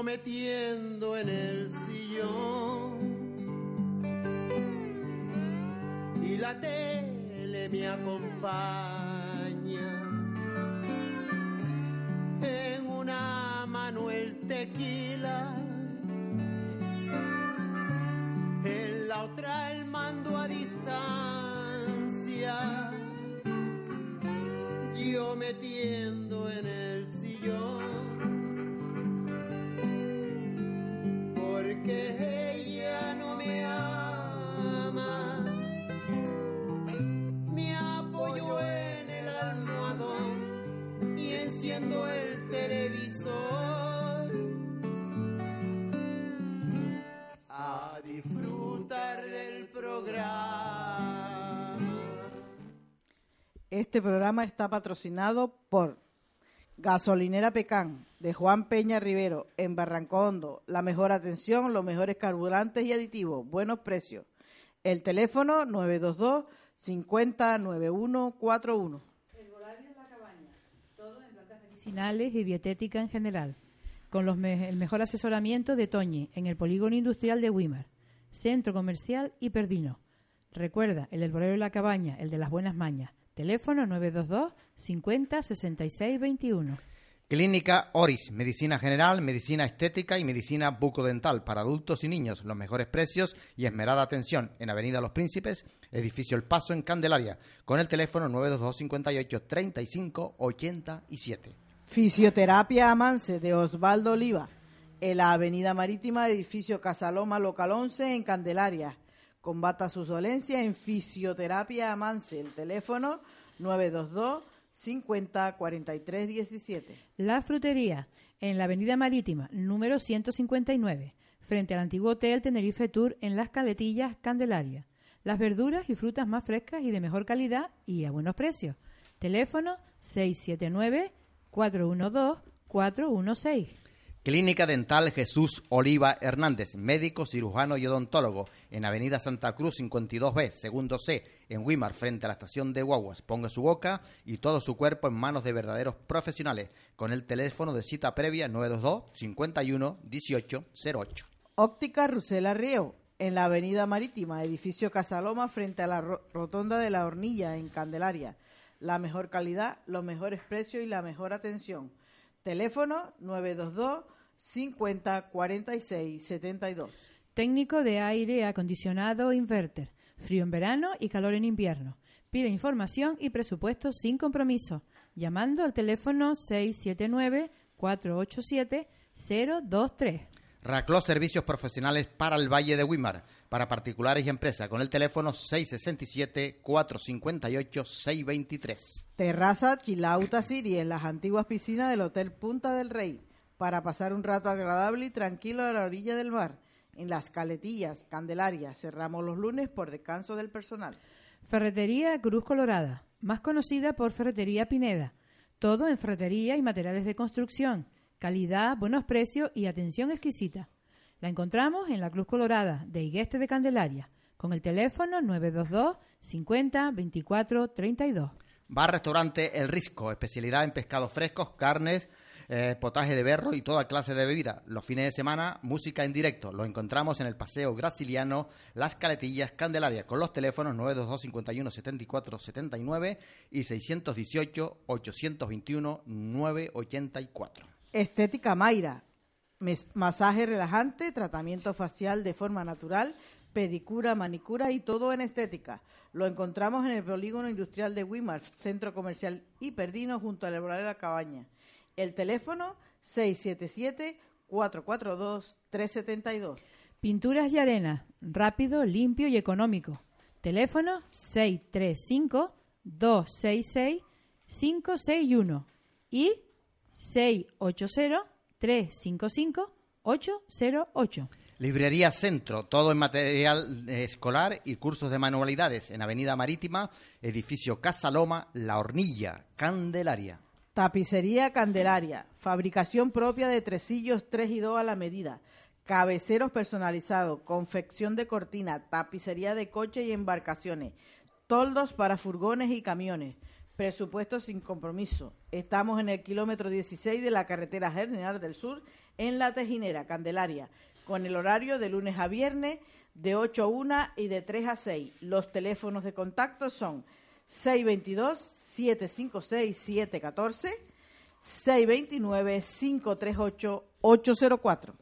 metiendo en el Este programa está patrocinado por Gasolinera Pecán de Juan Peña Rivero en Barranco Hondo. La mejor atención, los mejores carburantes y aditivos, buenos precios. El teléfono 922 50 9141. medicinales y dietética en general, con los me- el mejor asesoramiento de Toñi en el Polígono Industrial de Wimar, Centro Comercial y Perdino. Recuerda, el herbolero de la cabaña, el de las buenas mañas. Teléfono 922 50 66 21. Clínica Oris, medicina general, medicina estética y medicina bucodental para adultos y niños. Los mejores precios y esmerada atención en Avenida Los Príncipes, edificio El Paso en Candelaria, con el teléfono 922 58 35 87. Fisioterapia Amance de Osvaldo Oliva en la Avenida Marítima, edificio Casaloma Local 11 en Candelaria. Combata sus dolencias en Fisioterapia Amance. El teléfono 922 50 43 17. La Frutería, en la Avenida Marítima, número 159, frente al antiguo Hotel Tenerife Tour en Las Caletillas, Candelaria. Las verduras y frutas más frescas y de mejor calidad y a buenos precios. Teléfono 679-412-416. Clínica Dental Jesús Oliva Hernández, médico, cirujano y odontólogo, en Avenida Santa Cruz 52B, segundo C, en Wimar, frente a la estación de Guaguas. Ponga su boca y todo su cuerpo en manos de verdaderos profesionales, con el teléfono de cita previa 922 51 18 08. Óptica Rusela Río, en la Avenida Marítima, edificio Casaloma, frente a la ro- Rotonda de la Hornilla, en Candelaria. La mejor calidad, los mejores precios y la mejor atención. Teléfono 922 50 46 72. Técnico de aire acondicionado inverter. Frío en verano y calor en invierno. Pide información y presupuesto sin compromiso. Llamando al teléfono 679-487-023. Racló Servicios Profesionales para el Valle de Wimar, para particulares y empresas, con el teléfono 667 458 623. Terraza Chilauta City, en las antiguas piscinas del Hotel Punta del Rey, para pasar un rato agradable y tranquilo a la orilla del mar. En las Caletillas, Candelaria, cerramos los lunes por descanso del personal. Ferretería Cruz Colorada, más conocida por Ferretería Pineda. Todo en ferretería y materiales de construcción. Calidad, buenos precios y atención exquisita. La encontramos en la Cruz Colorada de Higueste de Candelaria, con el teléfono 922 50 24 32. Bar Restaurante El Risco, especialidad en pescados frescos, carnes, eh, potaje de berro y toda clase de bebida. Los fines de semana, música en directo. Lo encontramos en el Paseo Graciliano, Las Caletillas, Candelaria, con los teléfonos 922 51 74 79 y 618 821 984. Estética Mayra, masaje relajante, tratamiento facial de forma natural, pedicura, manicura y todo en estética. Lo encontramos en el polígono industrial de Wimar, centro comercial y Perdino, junto Herbolario de la Cabaña. El teléfono 677-442-372. Pinturas y arena, rápido, limpio y económico. Teléfono 635-266-561 y 680-355-808. Librería Centro, todo en material eh, escolar y cursos de manualidades en Avenida Marítima, edificio Casa Loma, La Hornilla, Candelaria. Tapicería Candelaria, fabricación propia de tresillos 3 y 2 a la medida, cabeceros personalizados, confección de cortina, tapicería de coche y embarcaciones, toldos para furgones y camiones, Presupuesto sin compromiso. Estamos en el kilómetro 16 de la carretera General del Sur, en La Tejinera, Candelaria, con el horario de lunes a viernes de 8 a 1 y de 3 a 6. Los teléfonos de contacto son 622-756-714, 629-538-804.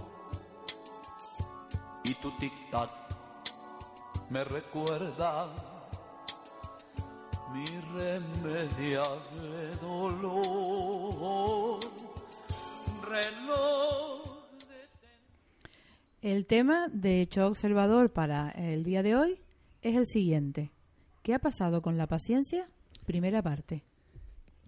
Y tu tic-tac me recuerda mi irremediable dolor. Reloj El tema de hecho observador para el día de hoy es el siguiente. ¿Qué ha pasado con la paciencia? Primera parte.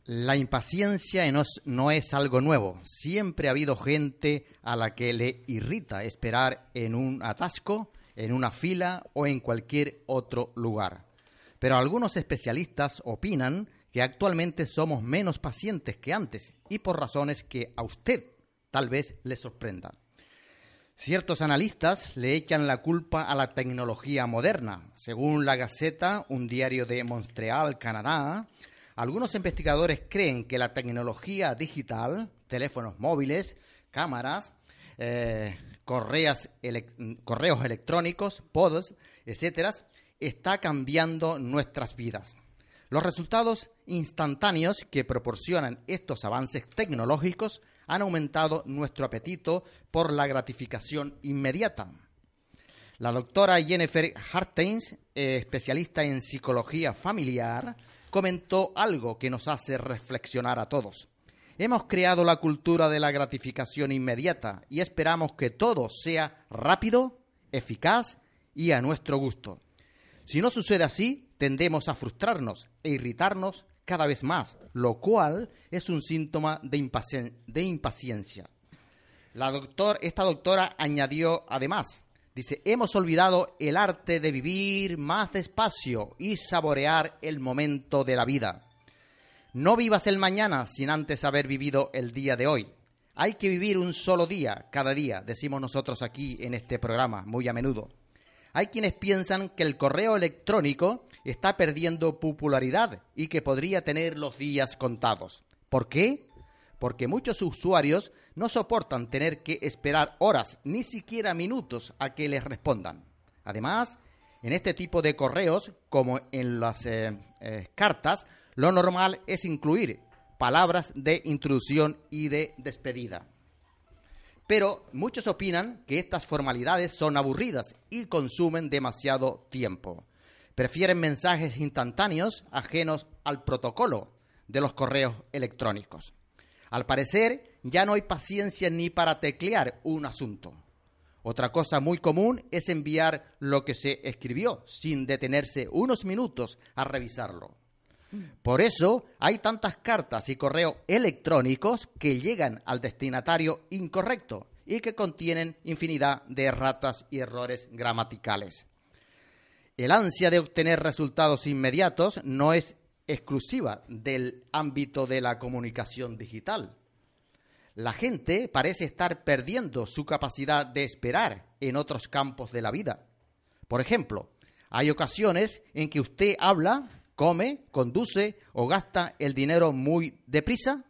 La impaciencia no es, algo nuevo. Siempre ha habido gente a la que le irrita esperar en un atasco, en una fila o en cualquier otro lugar. Pero algunos especialistas opinan que actualmente somos menos pacientes que antes y por razones que a usted tal vez le sorprenda. Ciertos analistas le echan la culpa a la tecnología moderna. Según la Gaceta, un diario de Montreal, Canadá, algunos investigadores creen que la tecnología digital, teléfonos móviles, cámaras, eh, correas correos electrónicos, pods, etcétera, está cambiando nuestras vidas. Los resultados instantáneos que proporcionan estos avances tecnológicos han aumentado nuestro apetito por la gratificación inmediata. La doctora Jennifer Hartens, eh, especialista en psicología familiar, comentó algo que nos hace reflexionar a todos. Hemos creado la cultura de la gratificación inmediata y esperamos que todo sea rápido, eficaz y a nuestro gusto. Si no sucede así, tendemos a frustrarnos e irritarnos cada vez más, lo cual es un síntoma de, impacien- de impaciencia. La doctor, esta doctora añadió además, dice, hemos olvidado el arte de vivir más despacio y saborear el momento de la vida. No vivas el mañana sin antes haber vivido el día de hoy. Hay que vivir un solo día, cada día, decimos nosotros aquí en este programa, muy a menudo. Hay quienes piensan que el correo electrónico está perdiendo popularidad y que podría tener los días contados. ¿Por qué? Porque muchos usuarios no soportan tener que esperar horas, ni siquiera minutos, a que les respondan. Además, en este tipo de correos, como en las eh, eh, cartas, lo normal es incluir palabras de introducción y de despedida. Pero muchos opinan que estas formalidades son aburridas y consumen demasiado tiempo. Prefieren mensajes instantáneos ajenos al protocolo de los correos electrónicos. Al parecer, ya no hay paciencia ni para teclear un asunto. Otra cosa muy común es enviar lo que se escribió sin detenerse unos minutos a revisarlo. Por eso hay tantas cartas y correos electrónicos que llegan al destinatario incorrecto y que contienen infinidad de erratas y errores gramaticales. El ansia de obtener resultados inmediatos no es exclusiva del ámbito de la comunicación digital. La gente parece estar perdiendo su capacidad de esperar en otros campos de la vida. Por ejemplo, hay ocasiones en que usted habla, come, conduce o gasta el dinero muy deprisa.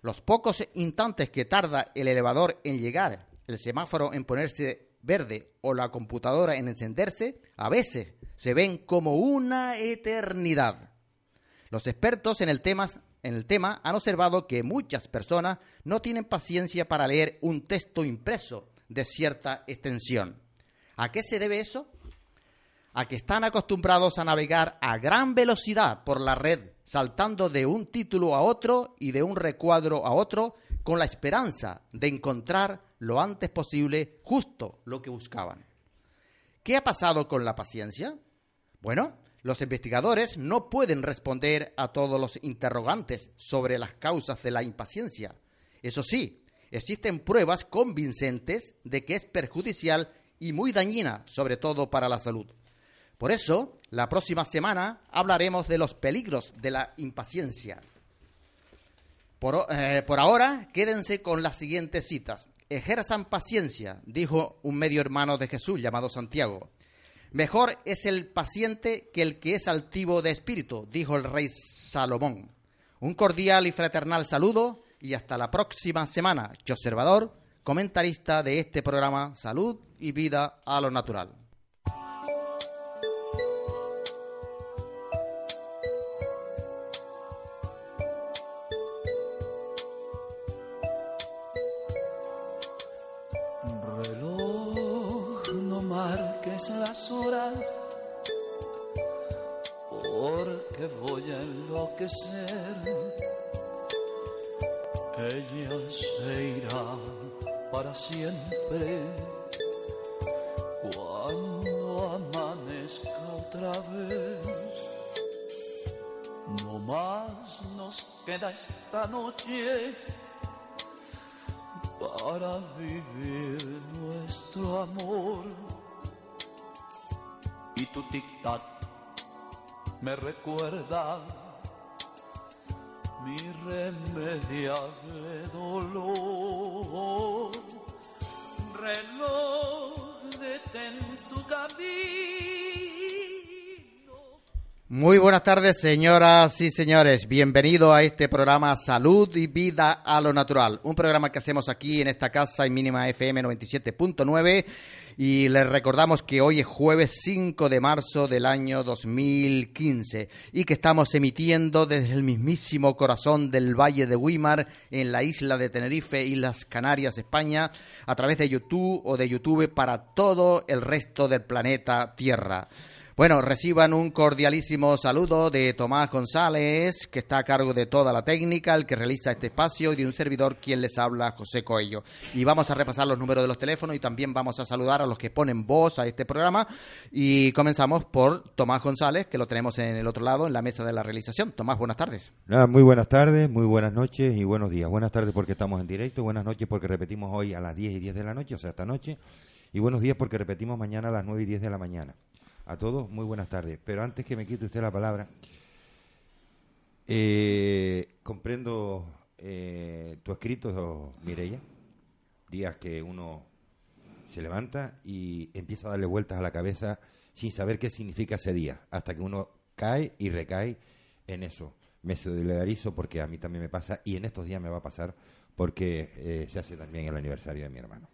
Los pocos instantes que tarda el elevador en llegar, el semáforo en ponerse verde o la computadora en encenderse, a veces se ven como una eternidad. Los expertos en el tema, en el tema han observado que muchas personas no tienen paciencia para leer un texto impreso de cierta extensión. ¿A qué se debe eso? a que están acostumbrados a navegar a gran velocidad por la red, saltando de un título a otro y de un recuadro a otro, con la esperanza de encontrar lo antes posible justo lo que buscaban. ¿Qué ha pasado con la paciencia? Bueno, los investigadores no pueden responder a todos los interrogantes sobre las causas de la impaciencia. Eso sí, existen pruebas convincentes de que es perjudicial y muy dañina, sobre todo para la salud. Por eso, la próxima semana hablaremos de los peligros de la impaciencia. Por, eh, por ahora, quédense con las siguientes citas. Ejerzan paciencia, dijo un medio hermano de Jesús llamado Santiago. Mejor es el paciente que el que es altivo de espíritu, dijo el rey Salomón. Un cordial y fraternal saludo y hasta la próxima semana. Yo observador, comentarista de este programa Salud y Vida a lo Natural. Enloquecer. Ella se irá para siempre cuando amanezca otra vez. No más nos queda esta noche para vivir nuestro amor. Y tu tic-tac me recuerda mi irremediable dolor. Reloj, detén tu camino. Muy buenas tardes, señoras y señores. Bienvenido a este programa Salud y Vida a lo Natural. Un programa que hacemos aquí en esta casa en Mínima FM 97.9. Y les recordamos que hoy es jueves 5 de marzo del año 2015 y que estamos emitiendo desde el mismísimo corazón del Valle de Guimar en la isla de Tenerife, Islas Canarias, España, a través de YouTube o de YouTube para todo el resto del planeta Tierra. Bueno, reciban un cordialísimo saludo de Tomás González, que está a cargo de toda la técnica, el que realiza este espacio, y de un servidor quien les habla, José Coello. Y vamos a repasar los números de los teléfonos y también vamos a saludar a los que ponen voz a este programa. Y comenzamos por Tomás González, que lo tenemos en el otro lado, en la mesa de la realización. Tomás, buenas tardes. Muy buenas tardes, muy buenas noches y buenos días. Buenas tardes porque estamos en directo, buenas noches porque repetimos hoy a las 10 y 10 de la noche, o sea, esta noche. Y buenos días porque repetimos mañana a las 9 y 10 de la mañana. A todos, muy buenas tardes. Pero antes que me quite usted la palabra, eh, comprendo eh, tu escrito, Mireya. Días que uno se levanta y empieza a darle vueltas a la cabeza sin saber qué significa ese día, hasta que uno cae y recae en eso. Me solidarizo porque a mí también me pasa y en estos días me va a pasar porque eh, se hace también el aniversario de mi hermano.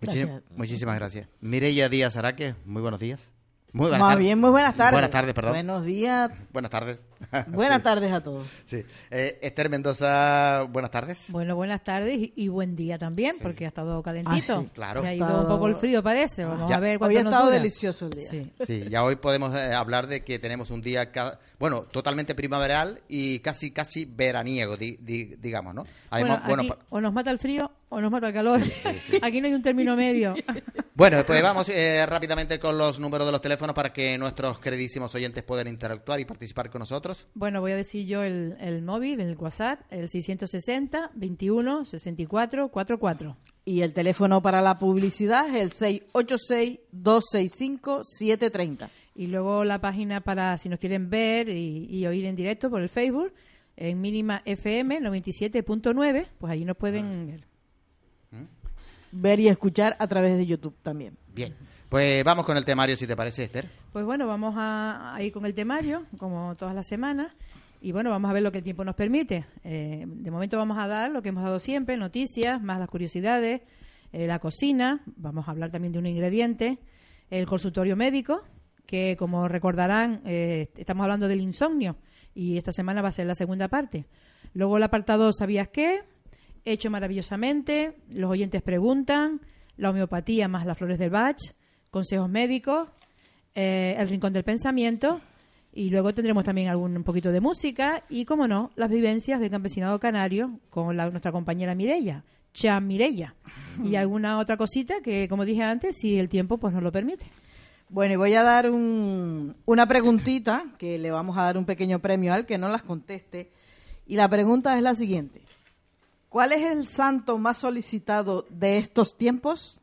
Muchísimas, muchísimas gracias. Mireya Díaz Araque, muy buenos días. Muy buenas Más tardes. bien, muy buenas tardes. Buenas tardes, perdón. Buenos días. Buenas tardes. Buenas Sí, tardes a todos. Sí. Eh, Esther Mendoza, buenas tardes. Bueno, buenas tardes y, buen día también, Sí, porque ha estado calentito. Ah, sí, claro. Se ha ido estado- un poco el frío, parece. Vamos Ya. a ver Hoy cuánto ha nos estado dura. delicioso el día. Sí. Sí, ya hoy podemos eh, hablar de que tenemos un día, ca- bueno, totalmente primaveral y casi, casi veraniego, di- di- digamos, ¿no? Además, bueno, bueno, aquí pa- o nos mata el frío o nos mata el calor. Aquí no hay un término medio. bueno, pues vamos eh, rápidamente con los números de los teléfonos para que nuestros queridísimos oyentes puedan interactuar y participar con nosotros. Bueno, voy a decir yo el, el móvil, el WhatsApp, el 660 21 64 44. Y el teléfono para la publicidad es el 686-265-730. Y luego la página para si nos quieren ver y, y oír en directo por el Facebook, en mínima FM 97.9, pues allí nos pueden ver. Ver y escuchar a través de YouTube también. Bien, pues vamos con el temario, si te parece, Esther. Pues bueno, vamos a, a ir con el temario, como todas las semanas. Y bueno, vamos a ver lo que el tiempo nos permite. Eh, de momento vamos a dar lo que hemos dado siempre, noticias, más las curiosidades, eh, la cocina, vamos a hablar también de un ingrediente, el consultorio médico, que como recordarán, eh, estamos hablando del insomnio y esta semana va a ser la segunda parte. Luego el apartado ¿Sabías qué? Hecho maravillosamente, los oyentes preguntan, la homeopatía más las flores del Bach, consejos médicos, eh, el Rincón del Pensamiento y luego tendremos también algún un poquito de música y, como no, las vivencias del campesinado canario con la- nuestra compañera Mireia, Chan Mireia, y alguna otra cosita que, como dije antes, si el tiempo pues nos lo permite. Bueno, y voy a dar un- una preguntita que le vamos a dar un pequeño premio al que no las conteste. Y la pregunta es la siguiente. ¿Cuál es el santo más solicitado de estos tiempos?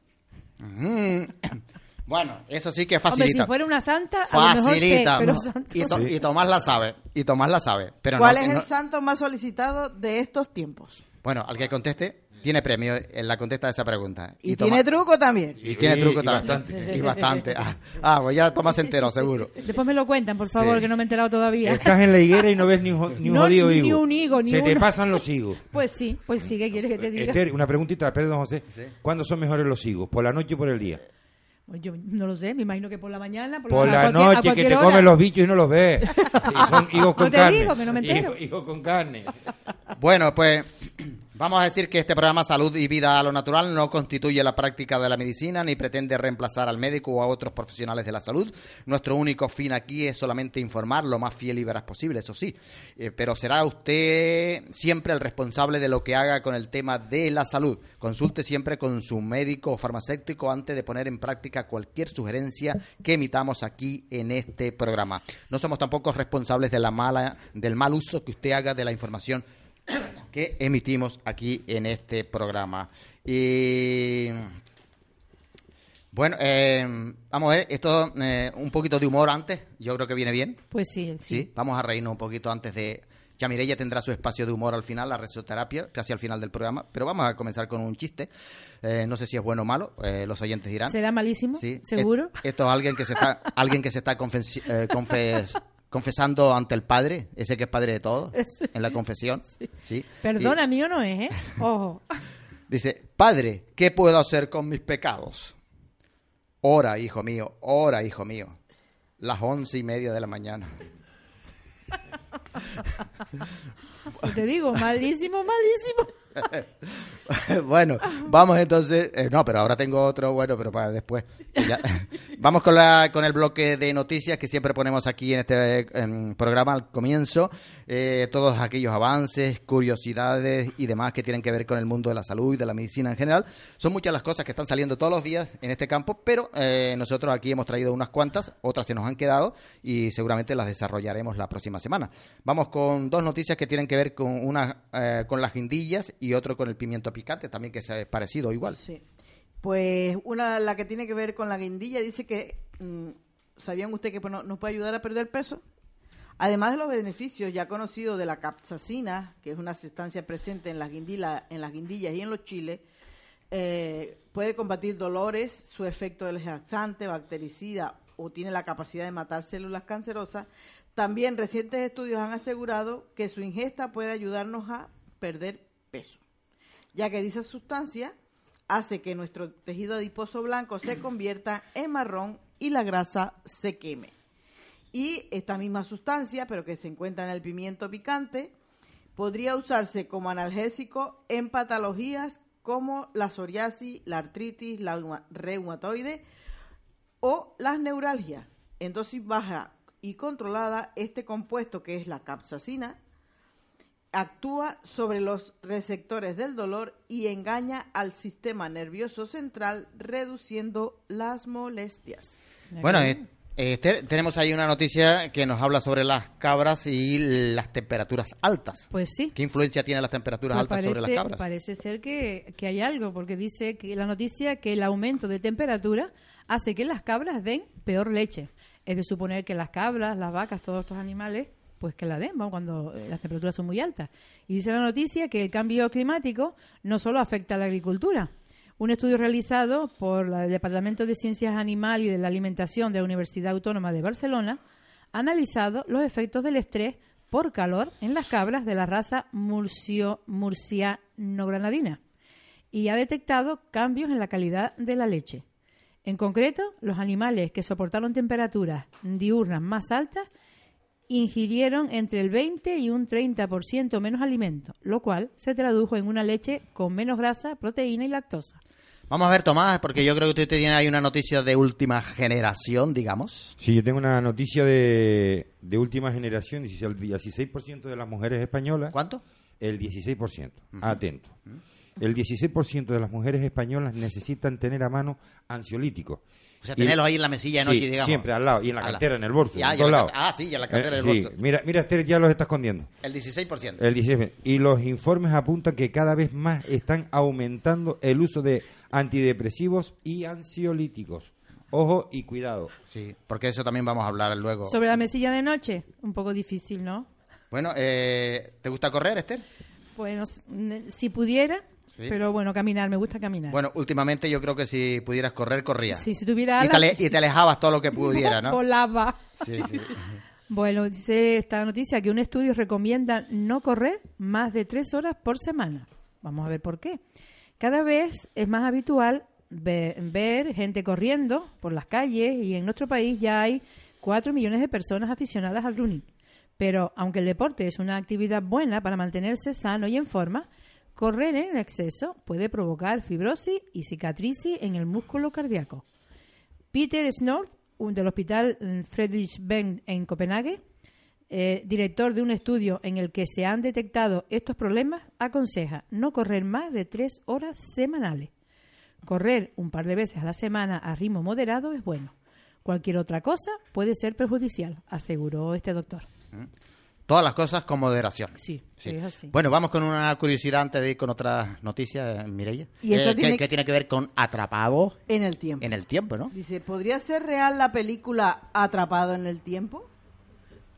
Mm. Bueno, eso sí que Hombre, facilita. si fuera una santa, a lo mejor sé, Facilita. pero y, to- y Tomás la sabe. Y Tomás la sabe. Pero ¿Cuál no- es no- el santo más solicitado de estos tiempos? Bueno, al que conteste, tiene premio en la contesta de esa pregunta. Y, Tomás- tiene truco también. Y tiene truco y también. bastante. Y bastante. Ah, ah, pues ya Tomás se enteró, seguro. Después me lo cuentan, por favor, Sí. que no me he enterado todavía. Estás en la higuera y no ves ni un, ni un No, jodido ni higo. un higo, ni Se te pasan los higos. Pues sí, pues sí, ¿qué quieres que te diga? Esther, una preguntita, perdón, José. Sí. ¿Cuándo son mejores los higos? ¿Por la noche o por el día? Pues Yo no lo sé, me imagino que por la mañana, por, Por a la cualquier- a noche que te hora. comen los bichos y no los ves. Y son higos con te carne. digo que no me entero. Higos, higos con carne. Bueno, pues vamos a decir que este programa Salud y Vida a lo Natural no constituye la práctica de la medicina ni pretende reemplazar al médico o a otros profesionales de la salud. Nuestro único fin aquí es solamente informar lo más fiel y veraz posible, eso sí. Eh, pero será usted siempre el responsable de lo que haga con el tema de la salud. Consulte siempre con su médico o farmacéutico antes de poner en práctica cualquier sugerencia que emitamos aquí en este programa. No somos tampoco responsables de la mala, del mal uso que usted haga de la información que emitimos aquí en este programa. Y bueno, eh, vamos a ver, esto eh, un poquito de humor antes, yo creo que viene bien. Pues sí, Sí, sí. vamos a reírnos un poquito antes de... Ya Mireia tendrá su espacio de humor al final, la resoterapia, casi al final del programa, pero vamos a comenzar con un chiste. Eh, no sé si es bueno o malo, los oyentes dirán. ¿Será malísimo? Sí. ¿Seguro? Esto es alguien que se está, alguien que se está eh, confes- confesando ante el Padre, ese que es Padre de todos, en la confesión. Sí. Perdona, Y mío no es, ¿eh? Ojo. dice, Padre, ¿qué puedo hacer con mis pecados? Ora, hijo mío, ora, hijo mío. Las once y media de la mañana. Te digo, malísimo, malísimo. bueno, vamos entonces. eh, no, pero ahora tengo otro bueno, pero para después. Ya- vamos con, la, con el bloque de noticias que siempre ponemos aquí en este programa al comienzo. Eh, todos aquellos avances, curiosidades y demás que tienen que ver con el mundo de la salud y de la medicina en general. Son muchas las cosas que están saliendo todos los días en este campo, pero eh, nosotros aquí hemos traído unas cuantas, otras se nos han quedado y seguramente las desarrollaremos la próxima semana. Vamos con dos noticias que tienen que ver con una eh, con las guindillas y otro con el pimiento picante, también que es parecido igual. Sí. Pues una, la que tiene que ver con la guindilla, dice que, mm, ¿sabían ustedes que no- nos puede ayudar a perder peso? Además de los beneficios ya conocidos de la capsacina, que es una sustancia presente en las, guindila- en las guindillas y en los chiles, eh, puede combatir dolores, su efecto es laxante, bactericida o tiene la capacidad de matar células cancerosas. También recientes estudios han asegurado que su ingesta puede ayudarnos a perder peso, ya que dicha sustancia hace que nuestro tejido adiposo blanco se convierta en marrón y la grasa se queme. Y esta misma sustancia, pero que se encuentra en el pimiento picante, podría usarse como analgésico en patologías como la psoriasis, la artritis, la reuma- reumatoide o las neuralgias. En dosis baja y controlada, este compuesto, que es la capsacina, actúa sobre los receptores del dolor y engaña al sistema nervioso central, reduciendo las molestias. Bueno, eh, eh, Esther, tenemos ahí una noticia que nos habla sobre las cabras y las temperaturas altas. Pues sí. ¿Qué influencia tienen las temperaturas Pues altas parece, sobre las cabras? parece ser que, que hay algo, porque dice que la noticia que el aumento de temperatura hace que las cabras den peor leche. Es de suponer que las cabras, las vacas, todos estos animales, pues que la den cuando eh, las temperaturas son muy altas. Y dice la noticia que el cambio climático no solo afecta a la agricultura. Un estudio realizado por el Departamento de Ciencias Animal y de la Alimentación de la Universidad Autónoma de Barcelona ha analizado los efectos del estrés por calor en las cabras de la raza murciano-granadina y ha detectado cambios en la calidad de la leche. En concreto, los animales que soportaron temperaturas diurnas más altas ingirieron entre el 20 y un 30% menos alimento, lo cual se tradujo en una leche con menos grasa, proteína y lactosa. Vamos a ver, Tomás, porque yo creo que usted tiene ahí una noticia de última generación, digamos. Sí, yo tengo una noticia de, de última generación. Dice, el 16% de las mujeres españolas... ¿Cuánto? El 16%. Atento. El 16% de las mujeres españolas necesitan tener a mano ansiolíticos. O sea, tenerlos ahí en la mesilla de noche, Sí, digamos. siempre al lado. Y en la cartera, en el bolso. Ya, en ya todos la lados. ah, sí, ya la cartera Eh, del sí. bolso. Mira, mira, Esther ya los está escondiendo. El 16%. El 16%. Y los informes apuntan que cada vez más están aumentando el uso de antidepresivos y ansiolíticos. Ojo y cuidado. Sí, porque eso también vamos a hablar luego. Sobre la mesilla de noche, un poco difícil, ¿no? Bueno, eh, ¿te gusta correr, Esther? Bueno, si pudiera, Sí. pero bueno, caminar, me gusta caminar. Bueno, últimamente yo creo que si pudieras correr, corría. Sí, si tuviera y, te alas, ale- y te alejabas todo lo que pudiera, ¿no? volaba. Sí, sí. Bueno, dice esta noticia que un estudio recomienda no correr más de tres horas por semana. Vamos a ver por qué. Cada vez es más habitual ve- ver, gente corriendo por las calles y en nuestro país ya hay cuatro millones de personas aficionadas al running. Pero aunque el deporte es una actividad buena para mantenerse sano y en forma, correr en exceso puede provocar fibrosis y cicatrices en el músculo cardíaco. Peter Snort, del Hospital mm, Friedrich Benz en Copenhague, eh, director de un estudio en el que se han detectado estos problemas, aconseja no correr más de tres horas semanales. Correr un par de veces a la semana a ritmo moderado es bueno. Cualquier otra cosa puede ser perjudicial, aseguró este doctor. Todas las cosas con moderación. Sí, es así. Bueno, vamos con una curiosidad antes de ir con otras noticias, Mireia. Y Eh, que- tiene- que tiene que ver con atrapado En el tiempo. en el tiempo, ¿no? Dice, ¿podría ser real la película Atrapado en el tiempo?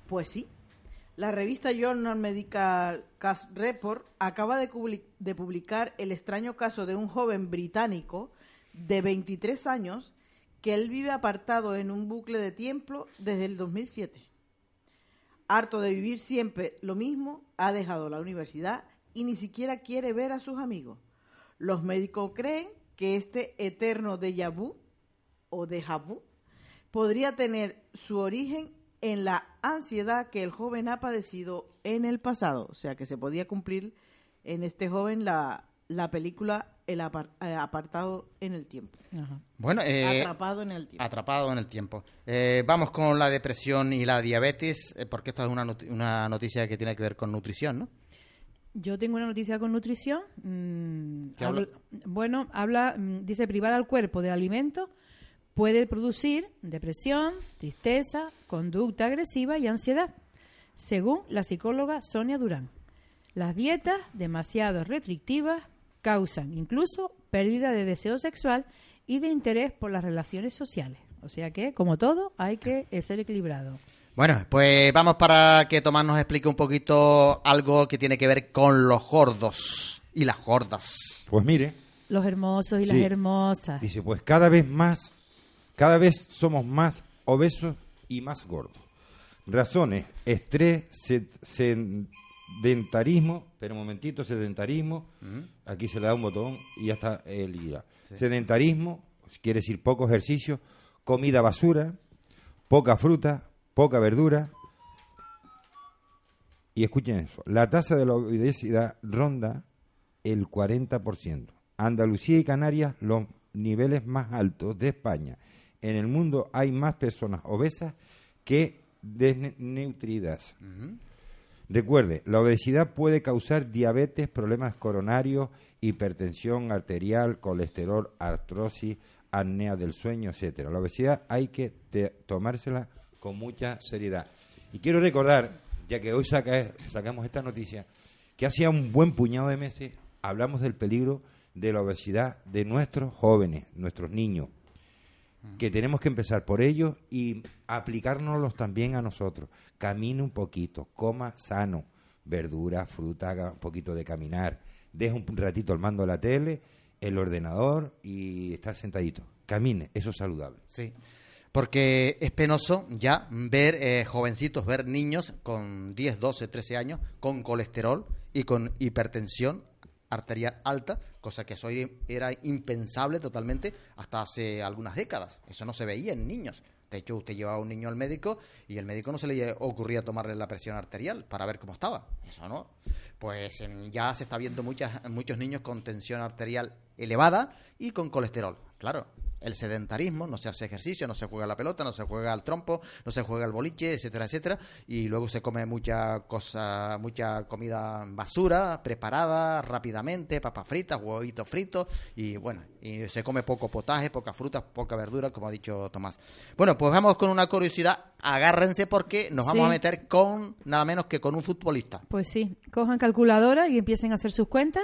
Pues sí. La revista Journal Medical Case Report acaba de publicar el extraño caso de un joven británico de 23 años que él vive apartado en un bucle de tiempo desde el 2007. Harto de vivir siempre lo mismo, ha dejado la universidad y ni siquiera quiere ver a sus amigos. Los médicos creen que este eterno déjà vu o déjà vu podría tener su origen en la ansiedad que el joven ha padecido en el pasado. O sea, que se podía cumplir en este joven la, la película El apar- eh, apartado en el tiempo. Ajá. Bueno, eh, Atrapado en el tiempo. atrapado en el tiempo. Eh, vamos con la depresión y la diabetes, eh, porque esto es una, una noticia que tiene que ver con nutrición, ¿no? Yo tengo una noticia con nutrición. Mm, ¿Qué habla- habla? bueno, habla, mm, dice privar al cuerpo de alimentos puede producir depresión, tristeza, conducta agresiva y ansiedad, según la psicóloga Sonia Durán. Las dietas demasiado restrictivas causan incluso pérdida de deseo sexual y de interés por las relaciones sociales. O sea que, como todo, hay que ser equilibrado. Bueno, pues vamos para que Tomás nos explique un poquito algo que tiene que ver con los gordos y las gordas. Pues mire, Los hermosos y Sí. las hermosas. dice, pues cada vez más, cada vez somos más obesos y más gordos. Razones, estrés, sed- sedentarismo, pero un momentito, sedentarismo, aquí se le da un botón y ya está el ida. Sedentarismo, quiere decir poco ejercicio, comida basura, poca fruta, poca verdura. Y escuchen eso, la tasa de la obesidad ronda el 40%. Andalucía y Canarias los niveles más altos de España. En el mundo hay más personas obesas que desnutridas. Recuerde, la obesidad puede causar diabetes, problemas coronarios, hipertensión arterial, colesterol, artrosis, apnea del sueño, etcétera. La obesidad hay que tomársela con mucha seriedad. Y quiero recordar, ya que hoy saca- sacamos esta noticia, que hacía un buen puñado de meses hablamos del peligro de la obesidad de nuestros jóvenes, nuestros niños que tenemos que empezar por ellos y aplicárnoslos también a nosotros. Camine un poquito, coma sano, verdura, fruta, haga un poquito de caminar, deje un ratito el mando de la tele, el ordenador y estar sentadito. Camine, eso es saludable. Sí. Porque es penoso ya ver eh, jovencitos, ver niños con 10, 12, 13 años con colesterol y con hipertensión arterial alta, cosa que eso era impensable totalmente hasta hace algunas décadas. Eso no se veía en niños. De hecho, usted llevaba a un niño al médico y el médico no se le ocurría tomarle la presión arterial para ver cómo estaba. Eso no. Pues em, ya se está viendo muchas, muchos niños con tensión arterial elevada y con colesterol. Claro, el sedentarismo, no se hace ejercicio, no se juega la pelota, no se juega al trompo, no se juega al boliche, etcétera, etcétera, y luego se come mucha cosa, mucha comida basura, preparada rápidamente, papas fritas, huevitos fritos, y bueno, y se come poco potaje, poca fruta, poca verdura, como ha dicho Tomás. Bueno, pues vamos con una curiosidad, agárrense porque nos vamos Sí. a meter con nada menos que con un futbolista. Pues sí, cojan calculadora y empiecen a hacer sus cuentas.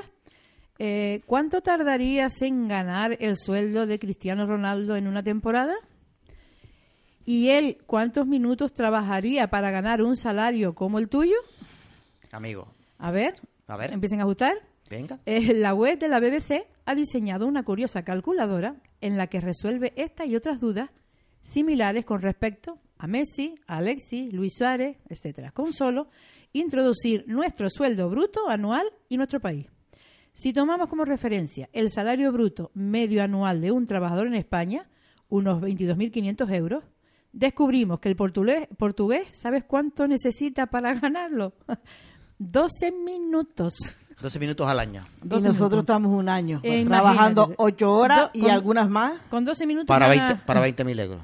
Eh, ¿Cuánto tardarías en ganar el sueldo de Cristiano Ronaldo en una temporada? ¿Y él cuántos minutos trabajaría para ganar un salario como el tuyo? Amigo, A ver, a ver, empiecen a ajustar. venga. Eh, la web de la BBC ha diseñado una curiosa calculadora en la que resuelve esta y otras dudas similares con respecto a Messi, a Alexis, Luis Suárez, etcétera, con solo introducir nuestro sueldo bruto anual y nuestro país. Si tomamos como referencia el salario bruto medio anual de un trabajador en España, unos 22.500 euros, descubrimos que el portugués, portugués, ¿sabes cuánto necesita para ganarlo? 12 minutos. 12 minutos al año. Y 12 nosotros minutos. estamos un año Eh, trabajando imagínate. ocho horas Do- y algunas más. Con 12 minutos Para gana- 20 para 20.000 euros.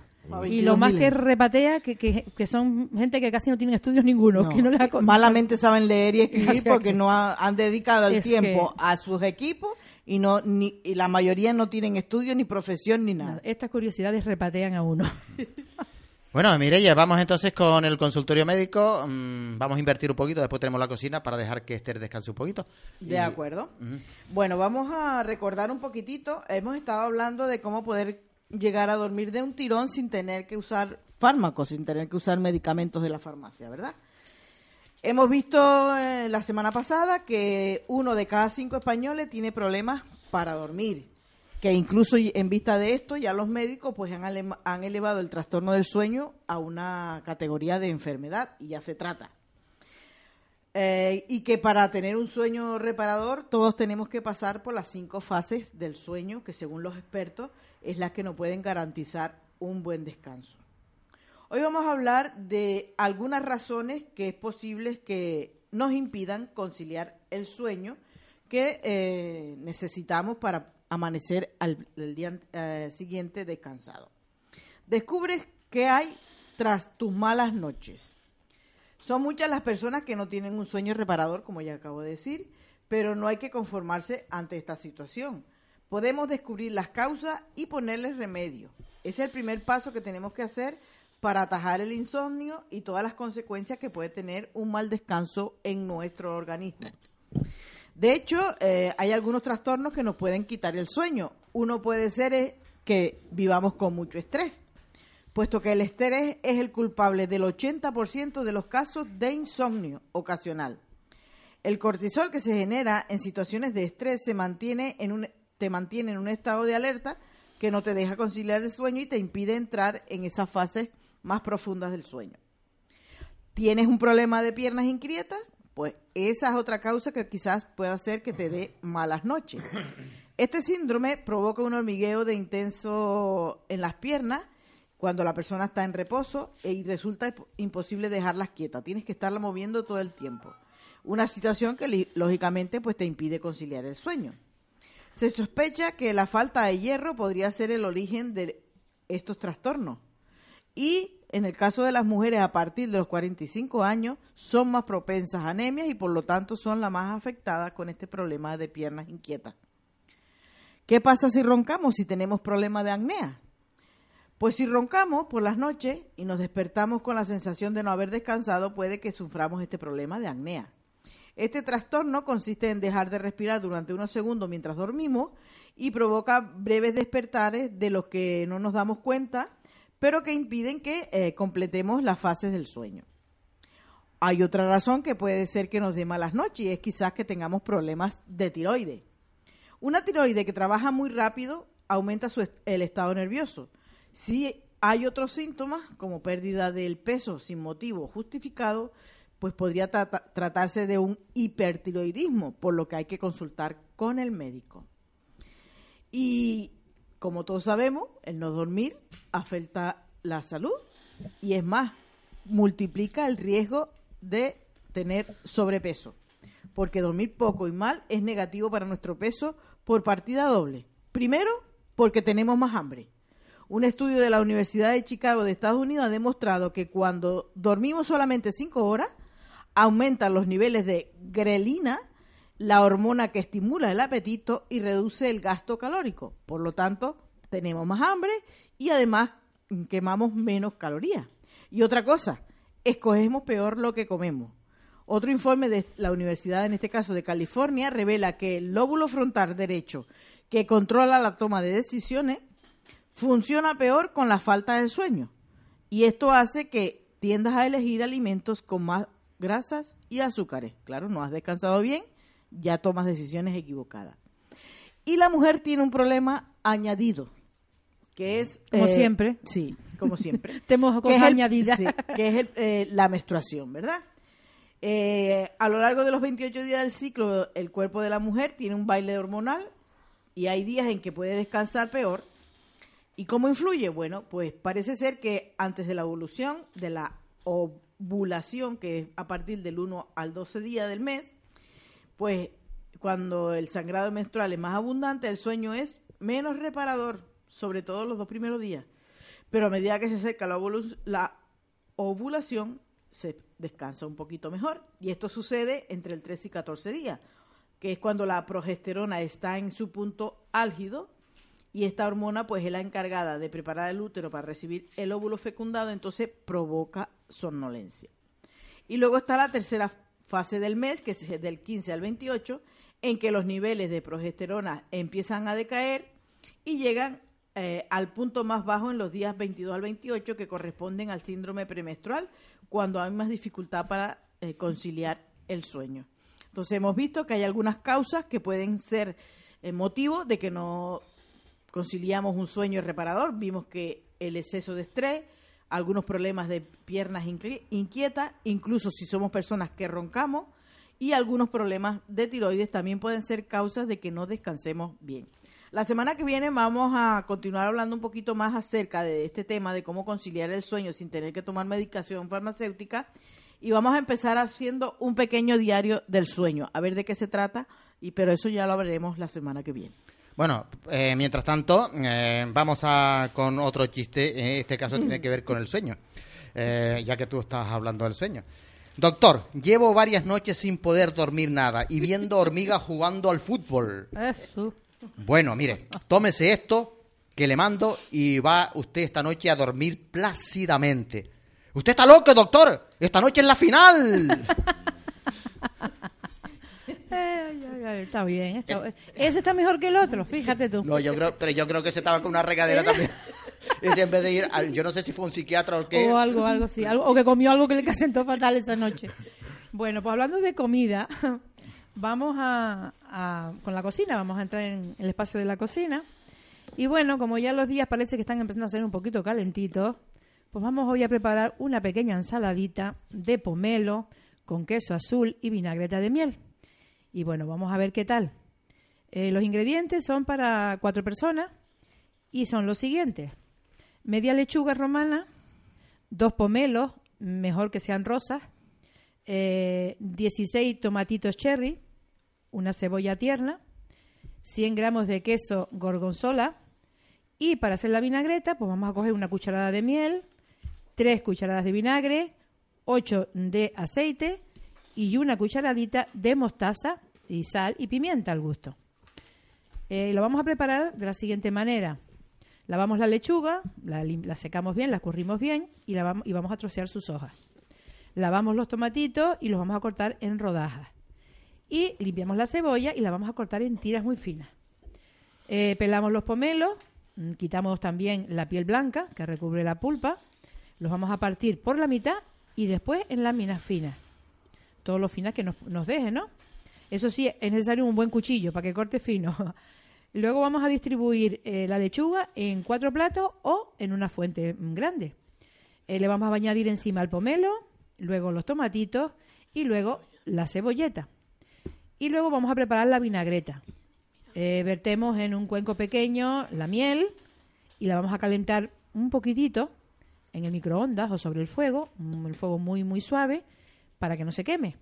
Y lo más 22.000 que repatea, que, que, que son gente que casi no tienen estudios ninguno. No, que no les ha con- malamente saben leer y escribir porque no ha- han dedicado el Es tiempo que- a sus equipos y no ni y la mayoría no tienen estudios ni profesión ni nada. Estas curiosidades repatean a uno. Bueno, Mireya, vamos entonces con el consultorio médico. Mm, vamos a invertir un poquito, después tenemos la cocina para dejar que Esther descanse un poquito. De Y- acuerdo. Bueno, vamos a recordar un poquitito. Hemos estado hablando de cómo poder llegar a dormir de un tirón sin tener que usar fármacos, sin tener que usar medicamentos de la farmacia, ¿verdad? Hemos visto eh, la semana pasada que uno de cada cinco españoles tiene problemas para dormir, que incluso en vista de esto ya los médicos pues han, han elevado el trastorno del sueño a una categoría de enfermedad y ya se trata. Eh, y que para tener un sueño reparador todos tenemos que pasar por las cinco fases del sueño, que según los expertos es las que nos pueden garantizar un buen descanso. Hoy vamos a hablar de algunas razones que es posible que nos impidan conciliar el sueño que eh, necesitamos para amanecer al el día eh, siguiente descansado. Descubres qué hay tras tus malas noches. Son muchas las personas que no tienen un sueño reparador, como ya acabo de decir, pero no hay que conformarse ante esta situación. Podemos descubrir las causas y ponerles remedio. Es el primer paso que tenemos que hacer para atajar el insomnio y todas las consecuencias que puede tener un mal descanso en nuestro organismo. De hecho, eh, hay algunos trastornos que nos pueden quitar el sueño. Uno puede ser que vivamos con mucho estrés puesto que el estrés es el culpable del 80% de los casos de insomnio ocasional. El cortisol que se genera en situaciones de estrés se mantiene en un, te mantiene en un estado de alerta que no te deja conciliar el sueño y te impide entrar en esas fases más profundas del sueño. ¿Tienes un problema de piernas inquietas? Pues esa es otra causa que quizás pueda hacer que te dé malas noches. Este síndrome provoca un hormigueo de intenso en las piernas cuando la persona está en reposo e- y resulta imp- imposible dejarlas quietas. Tienes que estarla moviendo todo el tiempo. Una situación que lógicamente pues te impide conciliar el sueño. Se sospecha que la falta de hierro podría ser el origen de estos trastornos. Y en el caso de las mujeres a partir de los 45 años son más propensas a anemias y por lo tanto son las más afectadas con este problema de piernas inquietas. ¿Qué pasa si roncamos si tenemos problemas de apnea? Pues si roncamos por las noches y nos despertamos con la sensación de no haber descansado, puede que suframos este problema de apnea. Este trastorno consiste en dejar de respirar durante unos segundos mientras dormimos y provoca breves despertares de los que no nos damos cuenta, pero que impiden que eh, completemos las fases del sueño. Hay otra razón que puede ser que nos dé malas noches y es quizás que tengamos problemas de tiroides. Una tiroide que trabaja muy rápido aumenta el estado nervioso. Si hay otros síntomas, como pérdida del peso sin motivo justificado, pues podría trata- tratarse de un hipertiroidismo, por lo que hay que consultar con el médico. Y como todos sabemos, el no dormir afecta la salud y es más, multiplica el riesgo de tener sobrepeso. Porque dormir poco y mal es negativo para nuestro peso por partida doble. Primero, porque tenemos más hambre. Un estudio de la Universidad de Chicago de Estados Unidos ha demostrado que cuando dormimos solamente cinco horas, aumentan los niveles de grelina, la hormona que estimula el apetito y reduce el gasto calórico. Por lo tanto, tenemos más hambre y además quemamos menos calorías. Y otra cosa, escogemos peor lo que comemos. Otro informe de la Universidad, en este caso de California, revela que el lóbulo frontal derecho, que controla la toma de decisiones, funciona peor con la falta de sueño. Y esto hace que tiendas a elegir alimentos con más grasas y azúcares. Claro, no has descansado bien, ya tomas decisiones equivocadas. Y la mujer tiene un problema añadido, que es... Como eh, siempre. Sí, como siempre. Tenemos que cosas añadidas. sí, que es el, eh, la menstruación, ¿verdad? Eh, a lo largo de los 28 días del ciclo, el cuerpo de la mujer tiene un baile hormonal y hay días en que puede descansar peor. ¿Y cómo influye? Bueno, pues parece ser que antes de la evolución, de la ovulación, que es a partir del 1 al 12 día del mes, pues cuando el sangrado menstrual es más abundante, el sueño es menos reparador, sobre todo los dos primeros días. Pero a medida que se acerca la, ovulu- la ovulación, se descansa un poquito mejor. Y esto sucede entre el 13 y 14 días, que es cuando la progesterona está en su punto álgido y esta hormona pues es la encargada de preparar el útero para recibir el óvulo fecundado, entonces provoca somnolencia. Y luego está la tercera fase del mes, que es del 15 al 28, en que los niveles de progesterona empiezan a decaer y llegan eh, al punto más bajo en los días 22 al 28, que corresponden al síndrome premenstrual, cuando hay más dificultad para eh, conciliar el sueño. Entonces hemos visto que hay algunas causas que pueden ser eh, motivo de que no conciliamos un sueño reparador. Vimos que el exceso de estrés, algunos problemas de piernas inqui- inquietas, incluso si somos personas que roncamos, y algunos problemas de tiroides también pueden ser causas de que no descansemos bien. La semana que viene vamos a continuar hablando un poquito más acerca de este tema de cómo conciliar el sueño sin tener que tomar medicación farmacéutica y vamos a empezar haciendo un pequeño diario del sueño, a ver de qué se trata, y pero eso ya lo veremos la semana que viene. Bueno, eh, mientras tanto, eh, vamos a con otro chiste. En este caso tiene que ver con el sueño, eh, ya que tú estás hablando del sueño. Doctor, llevo varias noches sin poder dormir nada y viendo hormigas jugando al fútbol. Eso. Bueno, mire, tómese esto que le mando y va usted esta noche a dormir plácidamente. Usted está loco, doctor. Esta noche es la final. Ay, ay, ay, está bien. está- Ese está mejor que el otro, fíjate tú. No, yo creo, pero yo creo que se estaba con una regadera también. Ese en vez de ir, yo no sé si fue un psiquiatra o qué. O algo, algo así. algo- o que comió algo que le sentó fatal esa noche. Bueno, pues hablando de comida, vamos a, a- con la cocina, vamos a entrar en el espacio de la cocina. Y bueno, como ya los días parece que están empezando a ser un poquito calentitos, pues vamos hoy a preparar una pequeña ensaladita de pomelo con queso azul y vinagreta de miel. Y bueno, vamos a ver qué tal. Eh, los ingredientes son para cuatro personas y son los siguientes. Media lechuga romana, dos pomelos, mejor que sean rosas, eh, 16 tomatitos cherry, una cebolla tierna, 100 gramos de queso gorgonzola y para hacer la vinagreta pues vamos a coger una cucharada de miel, 3 cucharadas de vinagre, 8 de aceite y una cucharadita de mostaza y sal y pimienta al gusto. Eh, lo vamos a preparar de la siguiente manera. Lavamos la lechuga, la, secamos bien, la escurrimos bien y, la vamos, y vamos a trocear sus hojas. Lavamos los tomatitos y los vamos a cortar en rodajas. Y limpiamos la cebolla y la vamos a cortar en tiras muy finas. Eh, pelamos los pomelos, mm, quitamos también la piel blanca que recubre la pulpa, los vamos a partir por la mitad y después en láminas finas. Todo lo finas que nos, nos deje, ¿no? Eso sí, es necesario un buen cuchillo para que corte fino. Luego vamos a distribuir eh, la lechuga en cuatro platos o en una fuente mm, grande. Eh, le vamos a añadir encima el pomelo, luego los tomatitos y luego la cebolleta. Y luego vamos a preparar la vinagreta. Eh, vertemos en un cuenco pequeño la miel y la vamos a calentar un poquitito en el microondas o sobre el fuego, el fuego muy muy suave, para que no se queme.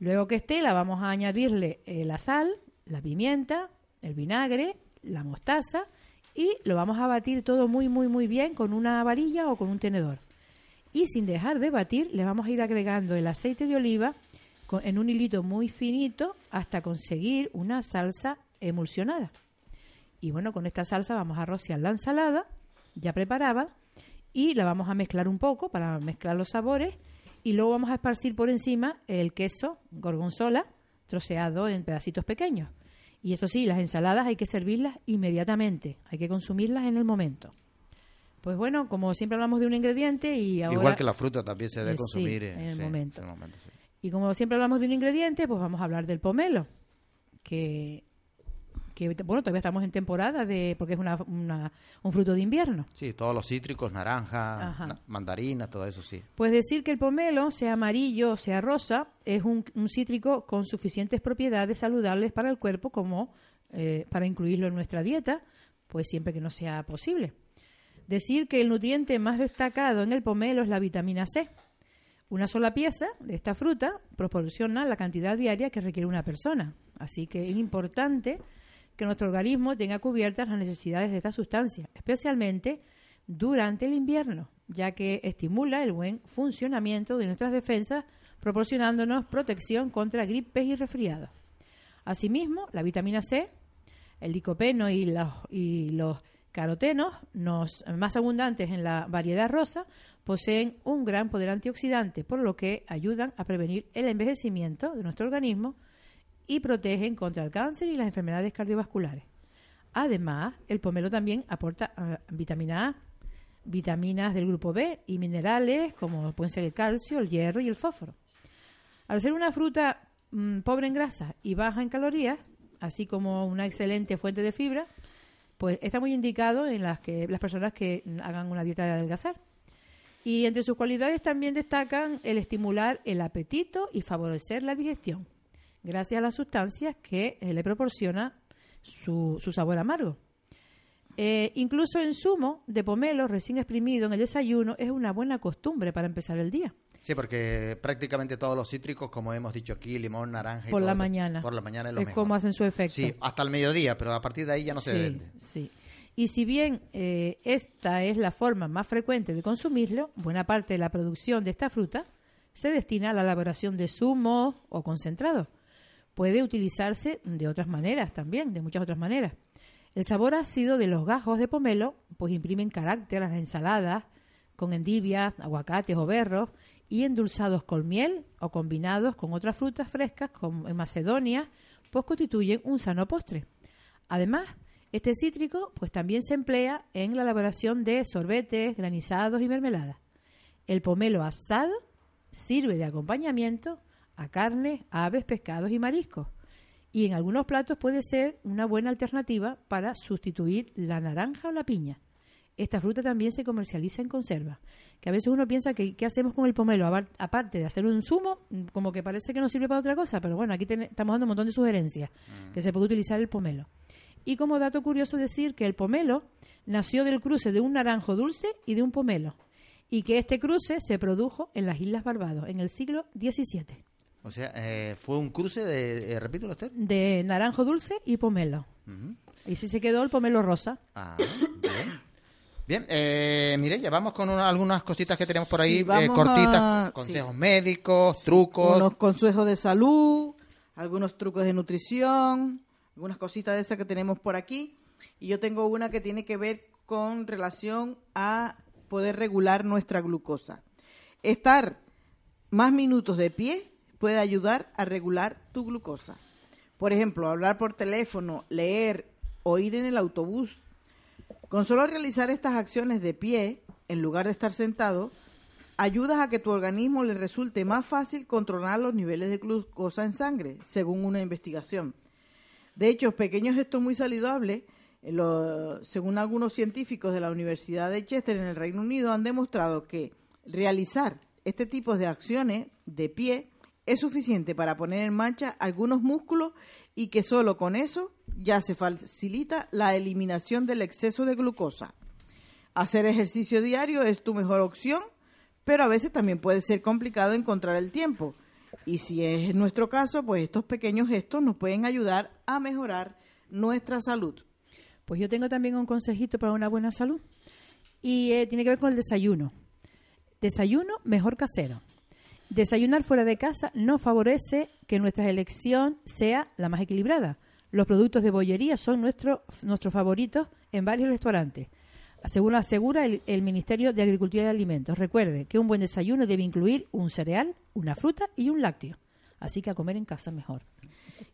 Luego que esté, la vamos a añadirle eh, la sal, la pimienta, el vinagre, la mostaza y lo vamos a batir todo muy muy muy bien con una varilla o con un tenedor. Y sin dejar de batir, le vamos a ir agregando el aceite de oliva en un hilito muy finito hasta conseguir una salsa emulsionada. Y bueno, con esta salsa vamos a rociar la ensalada ya preparada y la vamos a mezclar un poco para mezclar los sabores y luego vamos a esparcir por encima el queso gorgonzola troceado en pedacitos pequeños. Y eso sí, las ensaladas hay que servirlas inmediatamente, hay que consumirlas en el momento. Pues bueno, como siempre hablamos de un ingrediente y ahora Igual que la fruta también se debe Eh, sí, consumir en el sí, momento. en el momento, sí. y como siempre hablamos de un ingrediente, pues vamos a hablar del pomelo, que, que bueno, todavía estamos en temporada de porque es una, una- un fruto de invierno. Sí, todos los cítricos, naranja, na- mandarina, todo eso sí. Pues decir que el pomelo, sea amarillo o sea rosa, es un, un cítrico con suficientes propiedades saludables para el cuerpo como eh, para incluirlo en nuestra dieta, pues siempre que no sea posible. Decir que el nutriente más destacado en el pomelo es la vitamina C. Una sola pieza de esta fruta proporciona la cantidad diaria que requiere una persona. Así que es importante que nuestro organismo tenga cubiertas las necesidades de esta sustancia, especialmente durante el invierno, ya que estimula el buen funcionamiento de nuestras defensas, proporcionándonos protección contra gripes y resfriados. Asimismo, la vitamina C, el licopeno y los, carotenos, nos, más abundantes en la variedad rosa, poseen un gran poder antioxidante, por lo que ayudan a prevenir el envejecimiento de nuestro organismo y protegen contra el cáncer y las enfermedades cardiovasculares. Además, el pomelo también aporta eh, vitamina A, vitaminas del grupo B y minerales como pueden ser el calcio, el hierro y el fósforo. Al ser una fruta mm, pobre en grasa y baja en calorías, así como una excelente fuente de fibra, pues está muy indicado en las que las personas que hagan una dieta de adelgazar. Y entre sus cualidades también destacan el estimular el apetito y favorecer la digestión, gracias a las sustancias que eh, le proporciona su, su sabor amargo. Eh, incluso en zumo de pomelo recién exprimido en el desayuno es una buena costumbre para empezar el día. Sí, porque prácticamente todos los cítricos, como hemos dicho aquí, limón, naranja y Por la mañana. Por la mañana es lo Es mejor. como hacen su efecto. Sí, hasta el mediodía, pero a partir de ahí ya no se vende. sí. Y si bien eh, esta es la forma más frecuente de consumirlo, buena parte de la producción de esta fruta se destina a la elaboración de zumos o concentrados. Puede utilizarse de otras maneras también, de muchas otras maneras. El sabor ácido de los gajos de pomelo pues imprimen carácter a las ensaladas con endivias, aguacates o berros y endulzados con miel o combinados con otras frutas frescas como en Macedonia, pues constituyen un sano postre. Además, este cítrico pues también se emplea en la elaboración de sorbetes, granizados y mermeladas. El pomelo asado sirve de acompañamiento a carnes, aves, pescados y mariscos. Y en algunos platos puede ser una buena alternativa para sustituir la naranja o la piña. Esta fruta también se comercializa en conserva. Que a veces uno piensa que qué hacemos con el pomelo, aparte de hacer un zumo, mm, como que parece que no sirve para otra cosa, pero bueno, aquí ten- estamos dando un montón de sugerencias que se puede utilizar el pomelo. Y como dato curioso decir que el pomelo nació del cruce de un naranjo dulce y de un pomelo, y que este cruce se produjo en las Islas Barbados en el siglo XVII, O sea, eh, fue un cruce de... Eh, repítelo usted. de naranjo dulce y pomelo. Y si se quedó el pomelo rosa. Ah, bien. Bien, eh, Mireya, vamos con una- algunas cositas que tenemos por ahí, Sí, eh, cortitas, a- consejos médicos, trucos. unos consejos de salud, algunos trucos de nutrición, algunas cositas de esas que tenemos por aquí. Y yo tengo una que tiene que ver con relación a poder regular nuestra glucosa. Estar más minutos de pie puede ayudar a regular tu glucosa. Por ejemplo, hablar por teléfono, leer o ir en el autobús. Con solo realizar estas acciones de pie, en lugar de estar sentado, ayudas a que tu organismo le resulte más fácil controlar los niveles de glucosa en sangre, según una investigación. De hecho, pequeños gestos muy saludables, eh, según algunos científicos de la Universidad de Chester en el Reino Unido, han demostrado que realizar este tipo de acciones de pie es suficiente para poner en marcha algunos músculos y que solo con eso ya se facilita la eliminación del exceso de glucosa. Hacer ejercicio diario es tu mejor opción, pero a veces también puede ser complicado encontrar el tiempo. Y si es nuestro caso, pues estos pequeños gestos nos pueden ayudar a mejorar nuestra salud. Pues yo tengo también un consejito para una buena salud y eh, tiene que ver con el desayuno. Desayuno mejor casero. Desayunar fuera de casa no favorece que nuestra elección sea la más equilibrada. Los productos de bollería son nuestro, nuestros favoritos en varios restaurantes. Según asegura el, el Ministerio de Agricultura y Alimentos. Recuerde que un buen desayuno debe incluir un cereal, una fruta y un lácteo. Así que a comer en casa mejor.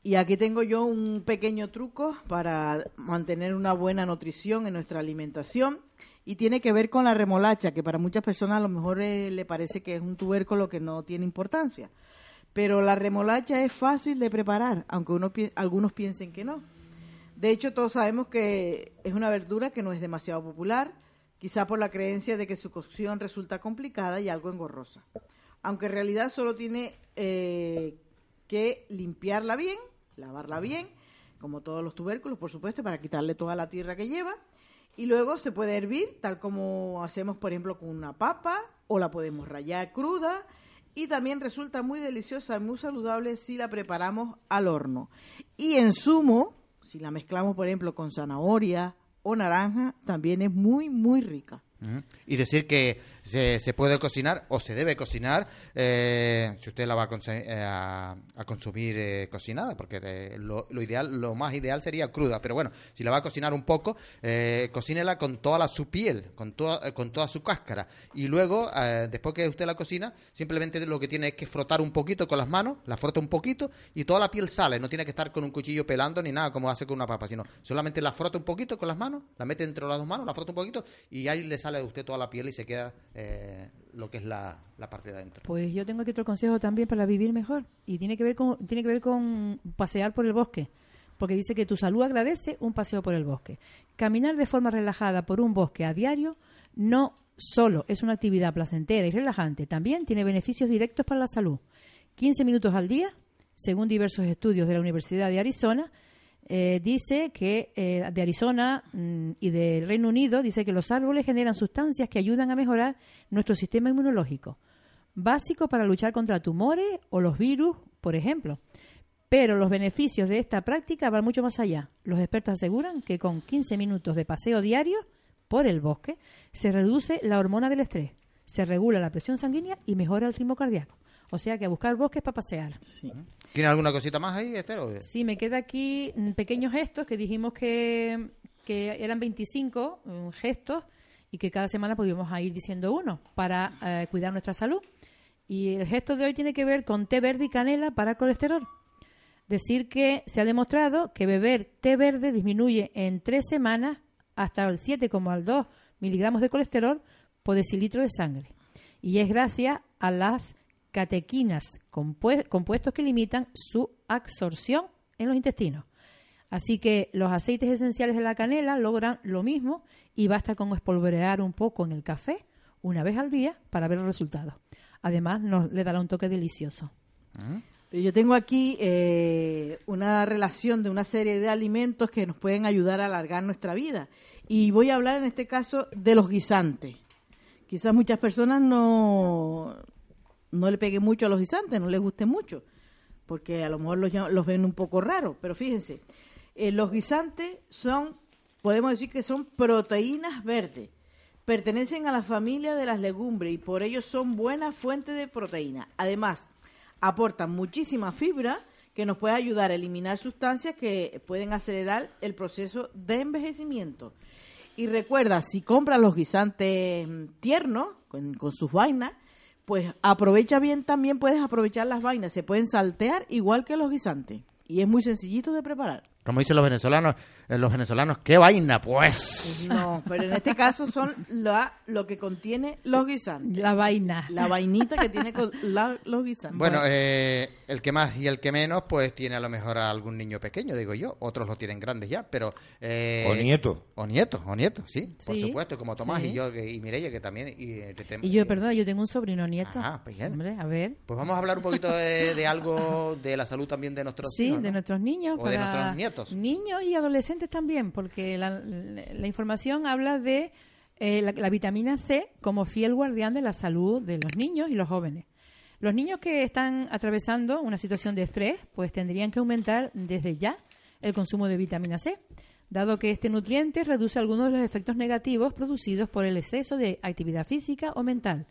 Y aquí tengo yo un pequeño truco para mantener una buena nutrición en nuestra alimentación y tiene que ver con la remolacha, que para muchas personas a lo mejor eh, le parece que es un tubérculo que no tiene importancia. Pero la remolacha es fácil de preparar, aunque uno, algunos piensen que no. De hecho, todos sabemos que es una verdura que no es demasiado popular, quizá por la creencia de que su cocción resulta complicada y algo engorrosa. Aunque en realidad solo tiene eh, que limpiarla bien, lavarla bien, como todos los tubérculos, por supuesto, para quitarle toda la tierra que lleva. Y luego se puede hervir, tal como hacemos, por ejemplo, con una papa, o la podemos rallar cruda. Y también resulta muy deliciosa y muy saludable si la preparamos al horno. Y en zumo, si la mezclamos, por ejemplo, con zanahoria o naranja, también es muy, muy rica. Y decir que se, se puede cocinar o se debe cocinar eh, si usted la va a, eh, a- consumir eh, cocinada, porque lo, lo ideal, lo más ideal sería cruda. Pero bueno, si la va a cocinar un poco, eh, cocínela con toda la, su piel, con toda, con toda su cáscara. Y luego, después que usted la cocina, simplemente lo que tiene es que frotar un poquito con las manos, la frota un poquito y toda la piel sale. No tiene que estar con un cuchillo pelando ni nada como hace con una papa, sino solamente la frota un poquito con las manos, la mete entre las dos manos, la frota un poquito y ahí le sale a usted toda la piel y se queda eh, lo que es la, la parte de adentro. Pues yo tengo aquí otro consejo también para vivir mejor y tiene que ver con tiene que ver con pasear por el bosque, porque dice que tu salud agradece un paseo por el bosque. Caminar de forma relajada por un bosque a diario no solo es una actividad placentera y relajante, también tiene beneficios directos para la salud. 15 minutos al día, según diversos estudios de la Universidad de Arizona, eh, dice que eh, de Arizona mm, y del Reino Unido dice que los árboles generan sustancias que ayudan a mejorar nuestro sistema inmunológico, básico para luchar contra tumores o los virus, por ejemplo. Pero los beneficios de esta práctica van mucho más allá. Los expertos aseguran que con 15 minutos de paseo diario por el bosque se reduce la hormona del estrés, se regula la presión sanguínea y mejora el ritmo cardíaco. O sea que a buscar bosques para pasear. ¿Tiene alguna cosita más ahí, Esther? o- Sí, me queda aquí mm, pequeños gestos que dijimos que, que eran 25 mm, gestos y que cada semana podíamos ir diciendo uno para eh, cuidar nuestra salud. Y el gesto de hoy tiene que ver con té verde y canela para colesterol. Decir que se ha demostrado que beber té verde disminuye en tres semanas hasta el 7,2 miligramos de colesterol por decilitro de sangre. Y es gracias a las catequinas, compue- compuestos que limitan su absorción en los intestinos. Así que los aceites esenciales de la canela logran lo mismo y basta con espolvorear un poco en el café una vez al día para ver los resultados. Además, nos le dará un toque delicioso. Yo tengo aquí eh, una relación de una serie de alimentos que nos pueden ayudar a alargar nuestra vida. Y voy a hablar en este caso de los guisantes. Quizás muchas personas no, no le peguen mucho a los guisantes, no les guste mucho, porque a lo mejor los, los ven un poco raros. Pero fíjense, eh, los guisantes son, podemos decir que son proteínas verdes. Pertenecen a la familia de las legumbres y por ello son buena fuente de proteína. Además, aportan muchísima fibra que nos puede ayudar a eliminar sustancias que pueden acelerar el proceso de envejecimiento. Y recuerda, si compras los guisantes mm, tiernos, con, con sus vainas, pues aprovecha bien también, puedes aprovechar las vainas, se pueden saltear igual que los guisantes. Y es muy sencillito de preparar. Como dicen los venezolanos, los venezolanos, ¿qué vaina, pues? No, pero en este caso son la, lo que contiene los guisantes. La vaina. La vainita que tiene con la- los guisantes. Bueno, eh, el que más y el que menos, pues tiene a lo mejor a algún niño pequeño, digo yo. Otros lo tienen grandes ya, pero... eh, O nieto. O nietos, o nietos, sí, por supuesto, como Tomás sí. y yo y Mireia, que también... Y, eh, te- te- Y yo, eh, perdona, yo tengo un sobrino nieto. Ah, pues bien. Hombre, a ver. Pues vamos a hablar un poquito de, de algo de la salud también de nuestros Sí, hijos, de nuestros niños. O de nuestros nietos. Niños y adolescentes también, porque la, información habla de Eh, la, la vitamina C como fiel guardián de la salud de los niños y los jóvenes. Los niños que están atravesando una situación de estrés, pues tendrían que aumentar desde ya el consumo de vitamina C, dado que este nutriente reduce algunos de los efectos negativos producidos por el exceso de actividad física o mental,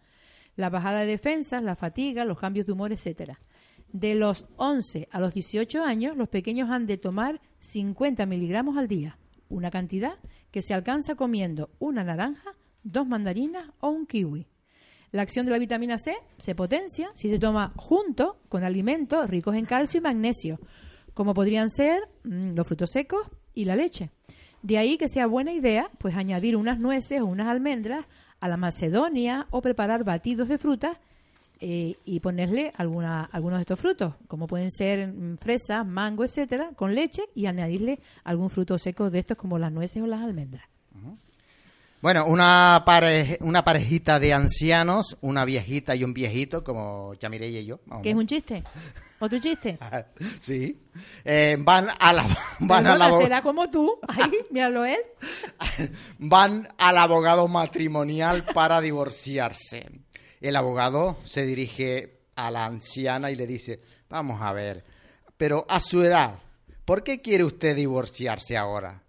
la bajada de defensas, la fatiga, los cambios de humor, etcétera. De los 11 a los 18 años, los pequeños han de tomar 50 miligramos al día, una cantidad que se alcanza comiendo una naranja, dos mandarinas o un kiwi. La acción de la vitamina C se potencia si se toma junto con alimentos ricos en calcio y magnesio, como podrían ser mm, los frutos secos y la leche. De ahí que sea buena idea pues añadir unas nueces o unas almendras a la macedonia o preparar batidos de frutas eh, y ponerle alguna, algunos de estos frutos, como pueden ser mm, fresas, mango, etcétera, con leche y añadirle algún fruto seco de estos como las nueces o las almendras. Bueno, una, pare- una parejita de ancianos, una viejita y un viejito, como ya Mireia y yo. ¿Qué es un chiste? ¿Otro chiste? Sí. Eh, van a la, van, al abo- será como tú. Ay, míralo él. van al abogado matrimonial para divorciarse. El abogado se dirige a la anciana y le dice, vamos a ver, pero a su edad, ¿por qué quiere usted divorciarse ahora?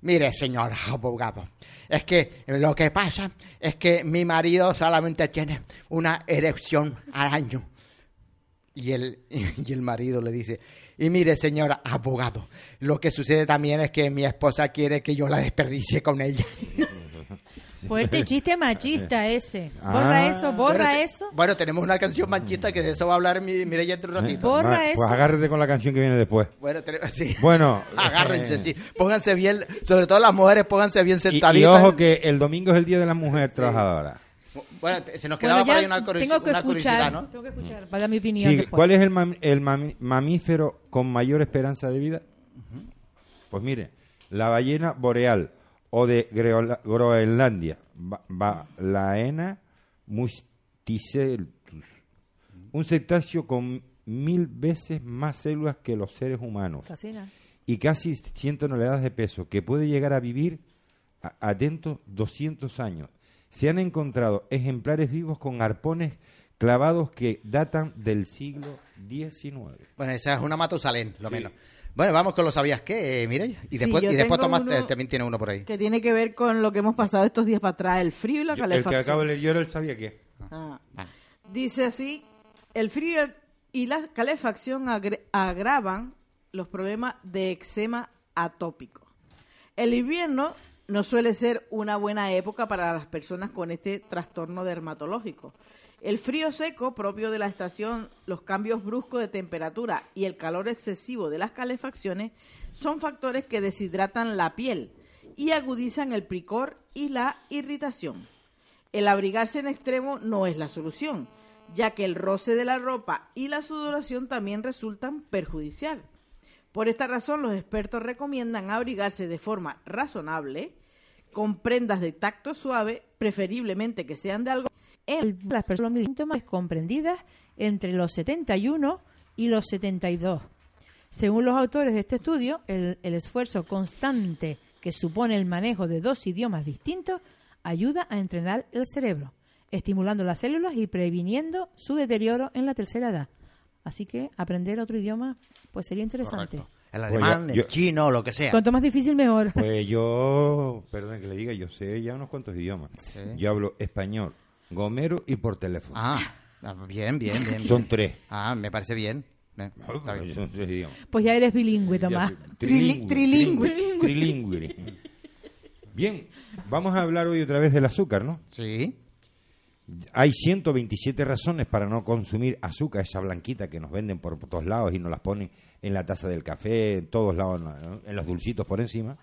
Mire, señor abogado, es que lo que pasa es que mi marido solamente tiene una erección al año. Y el, y el marido le dice, y mire, señor abogado, lo que sucede también es que mi esposa quiere que yo la desperdicie con ella. Fuerte chiste machista ese. Borra Ah. eso, borra Bueno, te- eso. Bueno, tenemos una canción manchista que de eso va a hablar mi, Mireia dentro de un ratito. Borra Ma- eso. Pues agárrate con la canción que viene después. Bueno, sí. Bueno, Agárrense, eh, sí. Pónganse bien, sobre todo las mujeres, pónganse bien sentaditas. y ojo que el domingo es el Día de la Mujer Trabajadora. Bueno, se nos quedaba Bueno, por ahí una, curiosi- tengo que una escuchar, curiosidad, ¿no? Tengo que escuchar para dar mi opinión Sí, después. ¿Cuál es el, mam- el mami- mamífero con mayor esperanza de vida? Pues mire, la ballena boreal o de Groenlandia, ba- Balaena musticeltus, un cetáceo con mil veces más células que los seres humanos Casi nada. y casi 100 toneladas de peso, que puede llegar a vivir, a- atentos, 200 años. Se han encontrado ejemplares vivos con arpones clavados que datan del siglo XIX. Bueno, esa es una Matusalén, lo menos. Bueno, vamos con lo sabías qué, eh, Mireia. Y después, y Tomás también tiene uno por ahí. que tiene que ver con lo que hemos pasado estos días para atrás, el frío y la Yo- el que calefacción. acabo de leer yo era el sabía que. Ah. Vale. Dice así, el frío y la calefacción agravan los problemas de eczema atópico. El invierno no suele ser una buena época para las personas con este trastorno dermatológico. El frío seco propio de la estación, los cambios bruscos de temperatura y el calor excesivo de las calefacciones son factores que deshidratan la piel y agudizan el picor y la irritación. El abrigarse en extremo no es la solución, ya que el roce de la ropa y la sudoración también resultan perjudicial. Por esta razón, los expertos recomiendan abrigarse de forma razonable, con prendas de tacto suave, preferiblemente que sean de algo. El- las personas con síntomas comprendidas entre los 71 y los 72. Según los autores de este estudio, el, el esfuerzo constante que supone el manejo de dos idiomas distintos ayuda a entrenar el cerebro, estimulando las células y previniendo su deterioro en la tercera edad. Así que aprender otro idioma pues sería interesante. Correcto. El Pues alemán, yo- el chino, lo que sea. Cuanto más difícil, mejor. Pues yo, perdón que le diga, yo sé ya unos cuantos idiomas. Sí. Yo hablo español, gomero y por teléfono. Ah, ah, bien, bien, bien. bien. Son tres. Ah, me parece bien. Eh, está bien. Son tres idiomas. Pues ya eres bilingüe, Tomás. Ya, trilingüe. trilingüe, trilingüe. Bien, vamos a hablar hoy otra vez del azúcar, ¿no? Sí. Hay 127 razones para no consumir azúcar, esa blanquita que nos venden por todos lados y nos las ponen en la taza del café, en todos lados, ¿no? en los dulcitos por encima.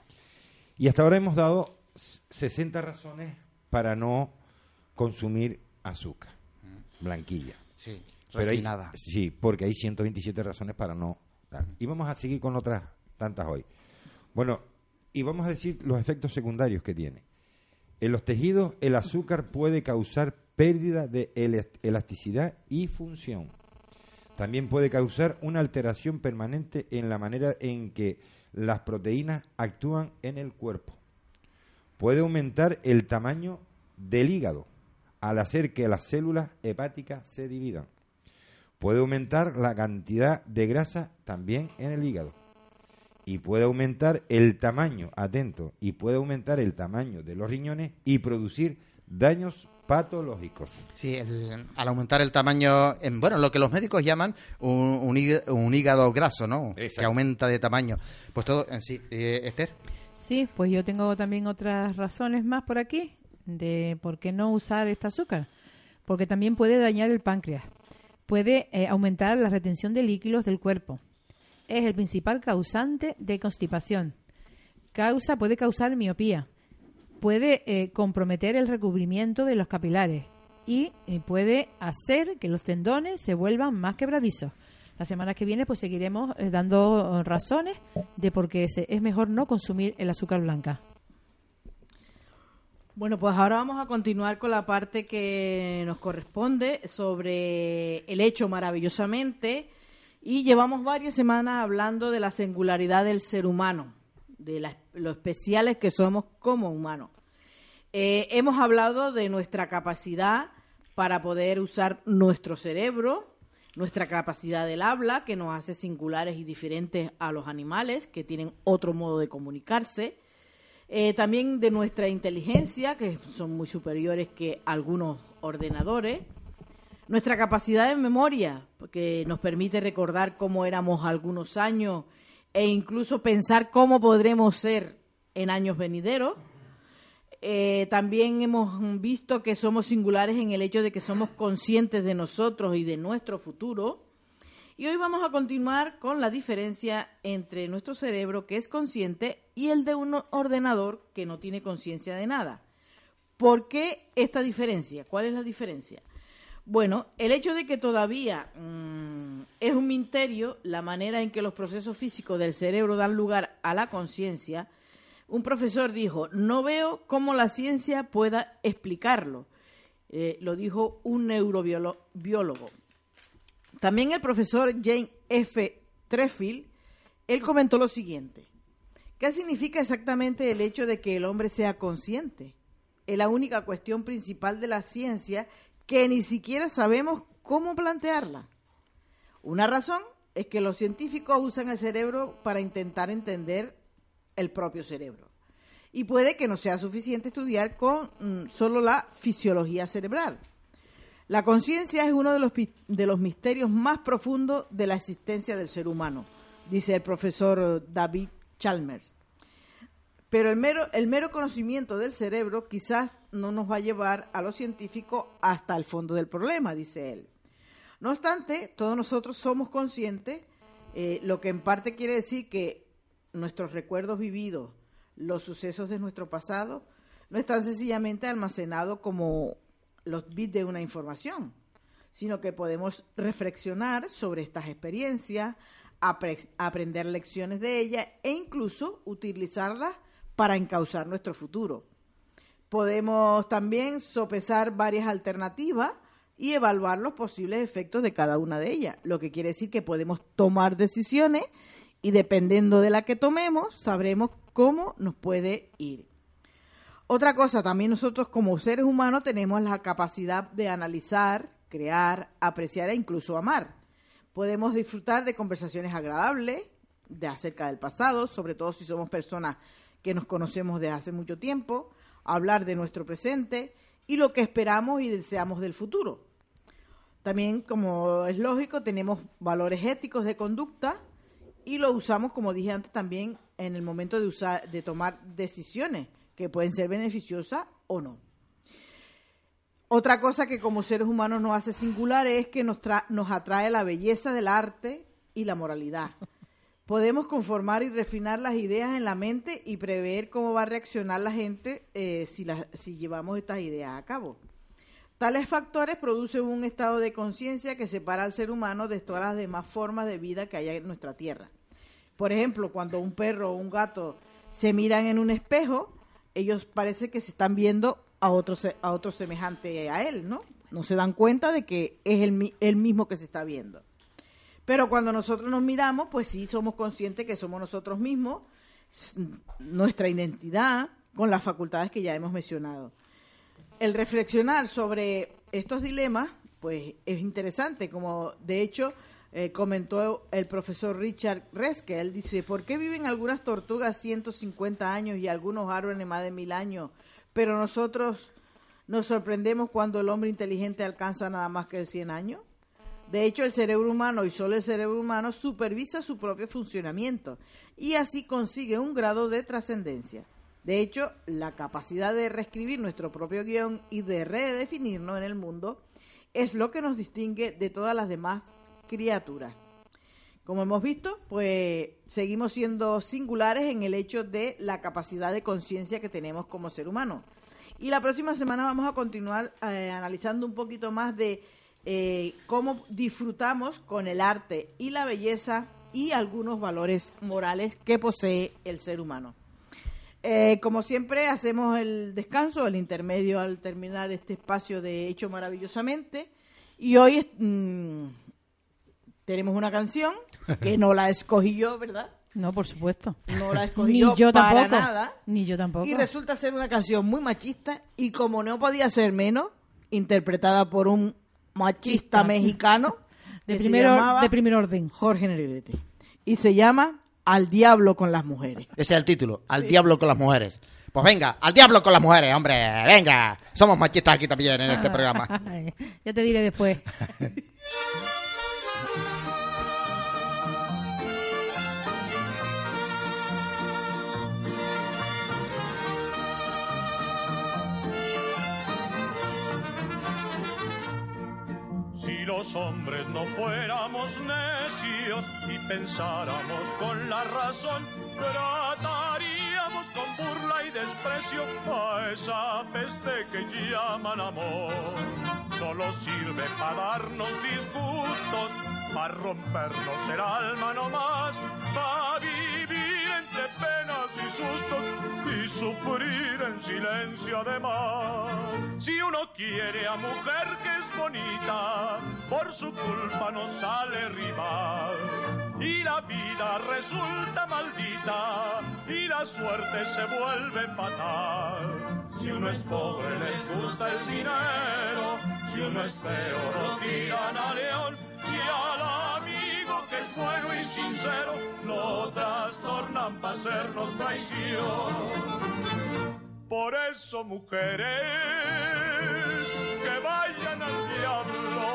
Y hasta ahora hemos dado s- 60 razones para no consumir azúcar, blanquilla. Sí. Pero hay, sí, porque hay 127 razones para no dar. Y vamos a seguir con otras tantas hoy. Bueno, y vamos a decir los efectos secundarios que tiene. En los tejidos, el azúcar puede causar pérdida de elas- elasticidad y función. También puede causar una alteración permanente en la manera en que las proteínas actúan en el cuerpo. puede aumentar el tamaño del hígado al hacer que las células hepáticas se dividan. Puede aumentar la cantidad de grasa también en el hígado. Y puede aumentar el tamaño, atento, y puede aumentar el tamaño de los riñones y producir daños patológicos. Sí, el- al aumentar el tamaño, en, bueno, lo que los médicos llaman un, un híg- un hígado graso, ¿no? Que Exacto. aumenta de tamaño. Pues todo en sí. Eh, Esther. Sí, pues yo tengo también otras razones más por aquí de por qué no usar este azúcar. Porque también puede dañar el páncreas. Puede eh, aumentar la retención de líquidos del cuerpo. Es el principal causante de constipación. Causa, puede causar miopía. Puede eh, comprometer el recubrimiento de los capilares. Y eh, puede hacer que los tendones se vuelvan más quebradizos. La semana que viene pues seguiremos dando razones de por qué es mejor no consumir el azúcar blanca. Bueno, pues ahora vamos a continuar con la parte que nos corresponde sobre el hecho maravillosamente y llevamos varias semanas hablando de la singularidad del ser humano, de lo especiales que somos como humanos. Eh, hemos hablado de nuestra capacidad para poder usar nuestro cerebro, nuestra capacidad del habla, que nos hace singulares y diferentes a los animales, que tienen otro modo de comunicarse. Eh, también de nuestra inteligencia, que son muy superiores que algunos ordenadores. Nuestra capacidad de memoria, que nos permite recordar cómo éramos algunos años e incluso pensar cómo podremos ser en años venideros. Eh, también hemos visto que somos singulares en el hecho de que somos conscientes de nosotros y de nuestro futuro. Y hoy vamos a continuar con la diferencia entre nuestro cerebro, que es consciente, y el de un ordenador que no tiene conciencia de nada. ¿Por qué esta diferencia? ¿Cuál es la diferencia? Bueno, el hecho de que todavía mm, es un misterio la manera en que los procesos físicos del cerebro dan lugar a la conciencia, un profesor dijo, no veo cómo la ciencia pueda explicarlo. Eh, lo dijo un neurobiólogo. También el profesor Jane F. Treffield, él comentó lo siguiente. ¿Qué significa exactamente el hecho de que el hombre sea consciente? Es la única cuestión principal de la ciencia que ni siquiera sabemos cómo plantearla. Una razón es que los científicos usan el cerebro para intentar entender el propio cerebro. Y puede que no sea suficiente estudiar con mm, solo la fisiología cerebral. La conciencia es uno de los, de los misterios más profundos de la existencia del ser humano, dice el profesor David Chalmers. Pero el mero, el mero conocimiento del cerebro quizás no nos va a llevar a los científicos hasta el fondo del problema, dice él. No obstante, todos nosotros somos conscientes, eh, lo que en parte quiere decir que nuestros recuerdos vividos, los sucesos de nuestro pasado, no están sencillamente almacenados como los bits de una información, sino que podemos reflexionar sobre estas experiencias, apre- aprender lecciones de ellas e incluso utilizarlas para encauzar nuestro futuro. Podemos también sopesar varias alternativas y evaluar los posibles efectos de cada una de ellas, lo que quiere decir que podemos tomar decisiones y dependiendo de la que tomemos, sabremos cómo nos puede ir. Otra cosa, también nosotros como seres humanos tenemos la capacidad de analizar, crear, apreciar e incluso amar. Podemos disfrutar de conversaciones agradables, de acerca del pasado, sobre todo si somos personas que nos conocemos desde hace mucho tiempo, hablar de nuestro presente y lo que esperamos y deseamos del futuro. También, como es lógico, tenemos valores éticos de conducta y lo usamos, como dije antes, también en el momento de usar, de tomar decisiones que pueden ser beneficiosas o no. Otra cosa que como seres humanos nos hace singulares es que nos, tra- nos atrae la belleza del arte y la moralidad. Podemos conformar y refinar las ideas en la mente y prever cómo va a reaccionar la gente eh, si, si llevamos estas ideas a cabo. Tales factores producen un estado de conciencia que separa al ser humano de todas las demás formas de vida que hay en nuestra tierra. Por ejemplo, cuando un perro o un gato se miran en un espejo, ellos parece que se están viendo a otro, a otro semejante a él, ¿no? No se dan cuenta de que es el, el mismo que se está viendo. Pero cuando nosotros nos miramos, pues sí somos conscientes que somos nosotros mismos, nuestra identidad, con las facultades que ya hemos mencionado. El reflexionar sobre estos dilemas, pues es interesante, como de hecho eh, comentó el profesor Richard Reske. Dice, ¿por qué viven algunas tortugas 150 años y algunos árboles más de mil años? Pero nosotros nos sorprendemos cuando el hombre inteligente alcanza nada más que 100 años. De hecho, el cerebro humano y solo el cerebro humano supervisa su propio funcionamiento y así consigue un grado de trascendencia. De hecho, la capacidad de reescribir nuestro propio guion y de redefinirnos en el mundo es lo que nos distingue de todas las demás criaturas. Como hemos visto, pues seguimos siendo singulares en el hecho de la capacidad de conciencia que tenemos como ser humano. Y la próxima semana vamos a continuar eh, analizando un poquito más de eh, cómo disfrutamos con el arte y la belleza y algunos valores morales que posee el ser humano. Eh, como siempre, hacemos el descanso, el intermedio al terminar este espacio de Hecho Maravillosamente. Y hoy mm, tenemos una canción que no la escogí yo, ¿verdad? No, por supuesto. No la escogí Ni yo, yo para tampoco. nada. Ni yo tampoco. Y resulta ser una canción muy machista y como no podía ser menos, interpretada por un machista mexicano de, que se primer de primer orden. Jorge Negrete. Y se llama Al diablo con las mujeres. Ese es el título, Al diablo con las mujeres. Pues venga, al diablo con las mujeres, hombre, venga. Somos machistas aquí también en este programa. ya te diré después. Si los hombres no fuéramos necios y pensáramos con la razón, trataríamos con burla y desprecio a esa peste que llaman amor. Solo sirve para darnos disgustos, para rompernos el alma no más, para vivir entre penas y sustos y sufrir en silencio además. Si uno quiere a mujer que es bonita, por su culpa no sale rival. Y la vida resulta maldita y la suerte se vuelve fatal. Si uno es pobre les gusta el dinero, si uno es feo lo tiran a león y que es bueno y sincero lo trastornan para hacernos traición. Por eso, mujeres, que vayan al diablo,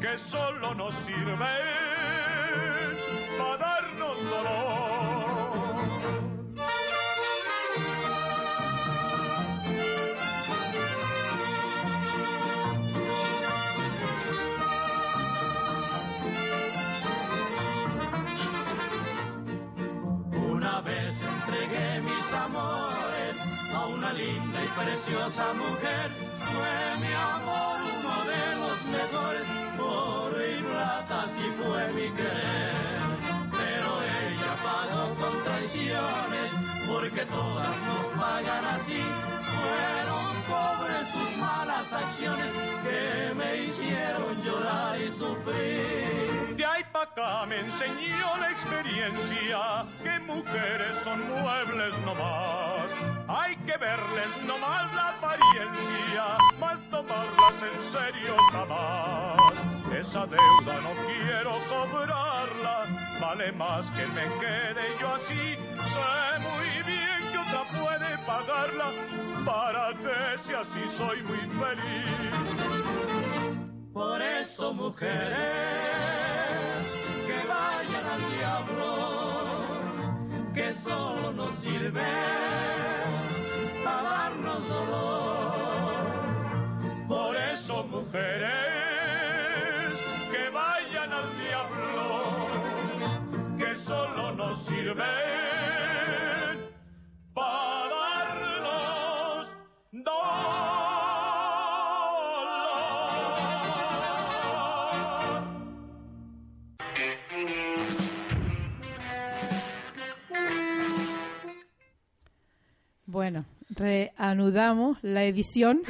que solo nos sirve para darnos dolor. Linda y preciosa mujer. Fue mi amor uno de los mejores, oro y plata, así fue mi querer. Pero ella pagó con traiciones, porque todas nos pagan así. Fueron pobres sus malas acciones que me hicieron llorar y sufrir. De ahí pa' acá me enseñó la experiencia que mujeres son muebles nomás. Que verles nomás la apariencia, más tomarlas en serio jamás. Esa deuda no quiero cobrarla, vale más que me quede yo así. Sé muy bien que otra puede pagarla, para que si así soy muy feliz. Por eso, mujeres, que vayan al diablo, que solo nos sirve reanudamos la edición.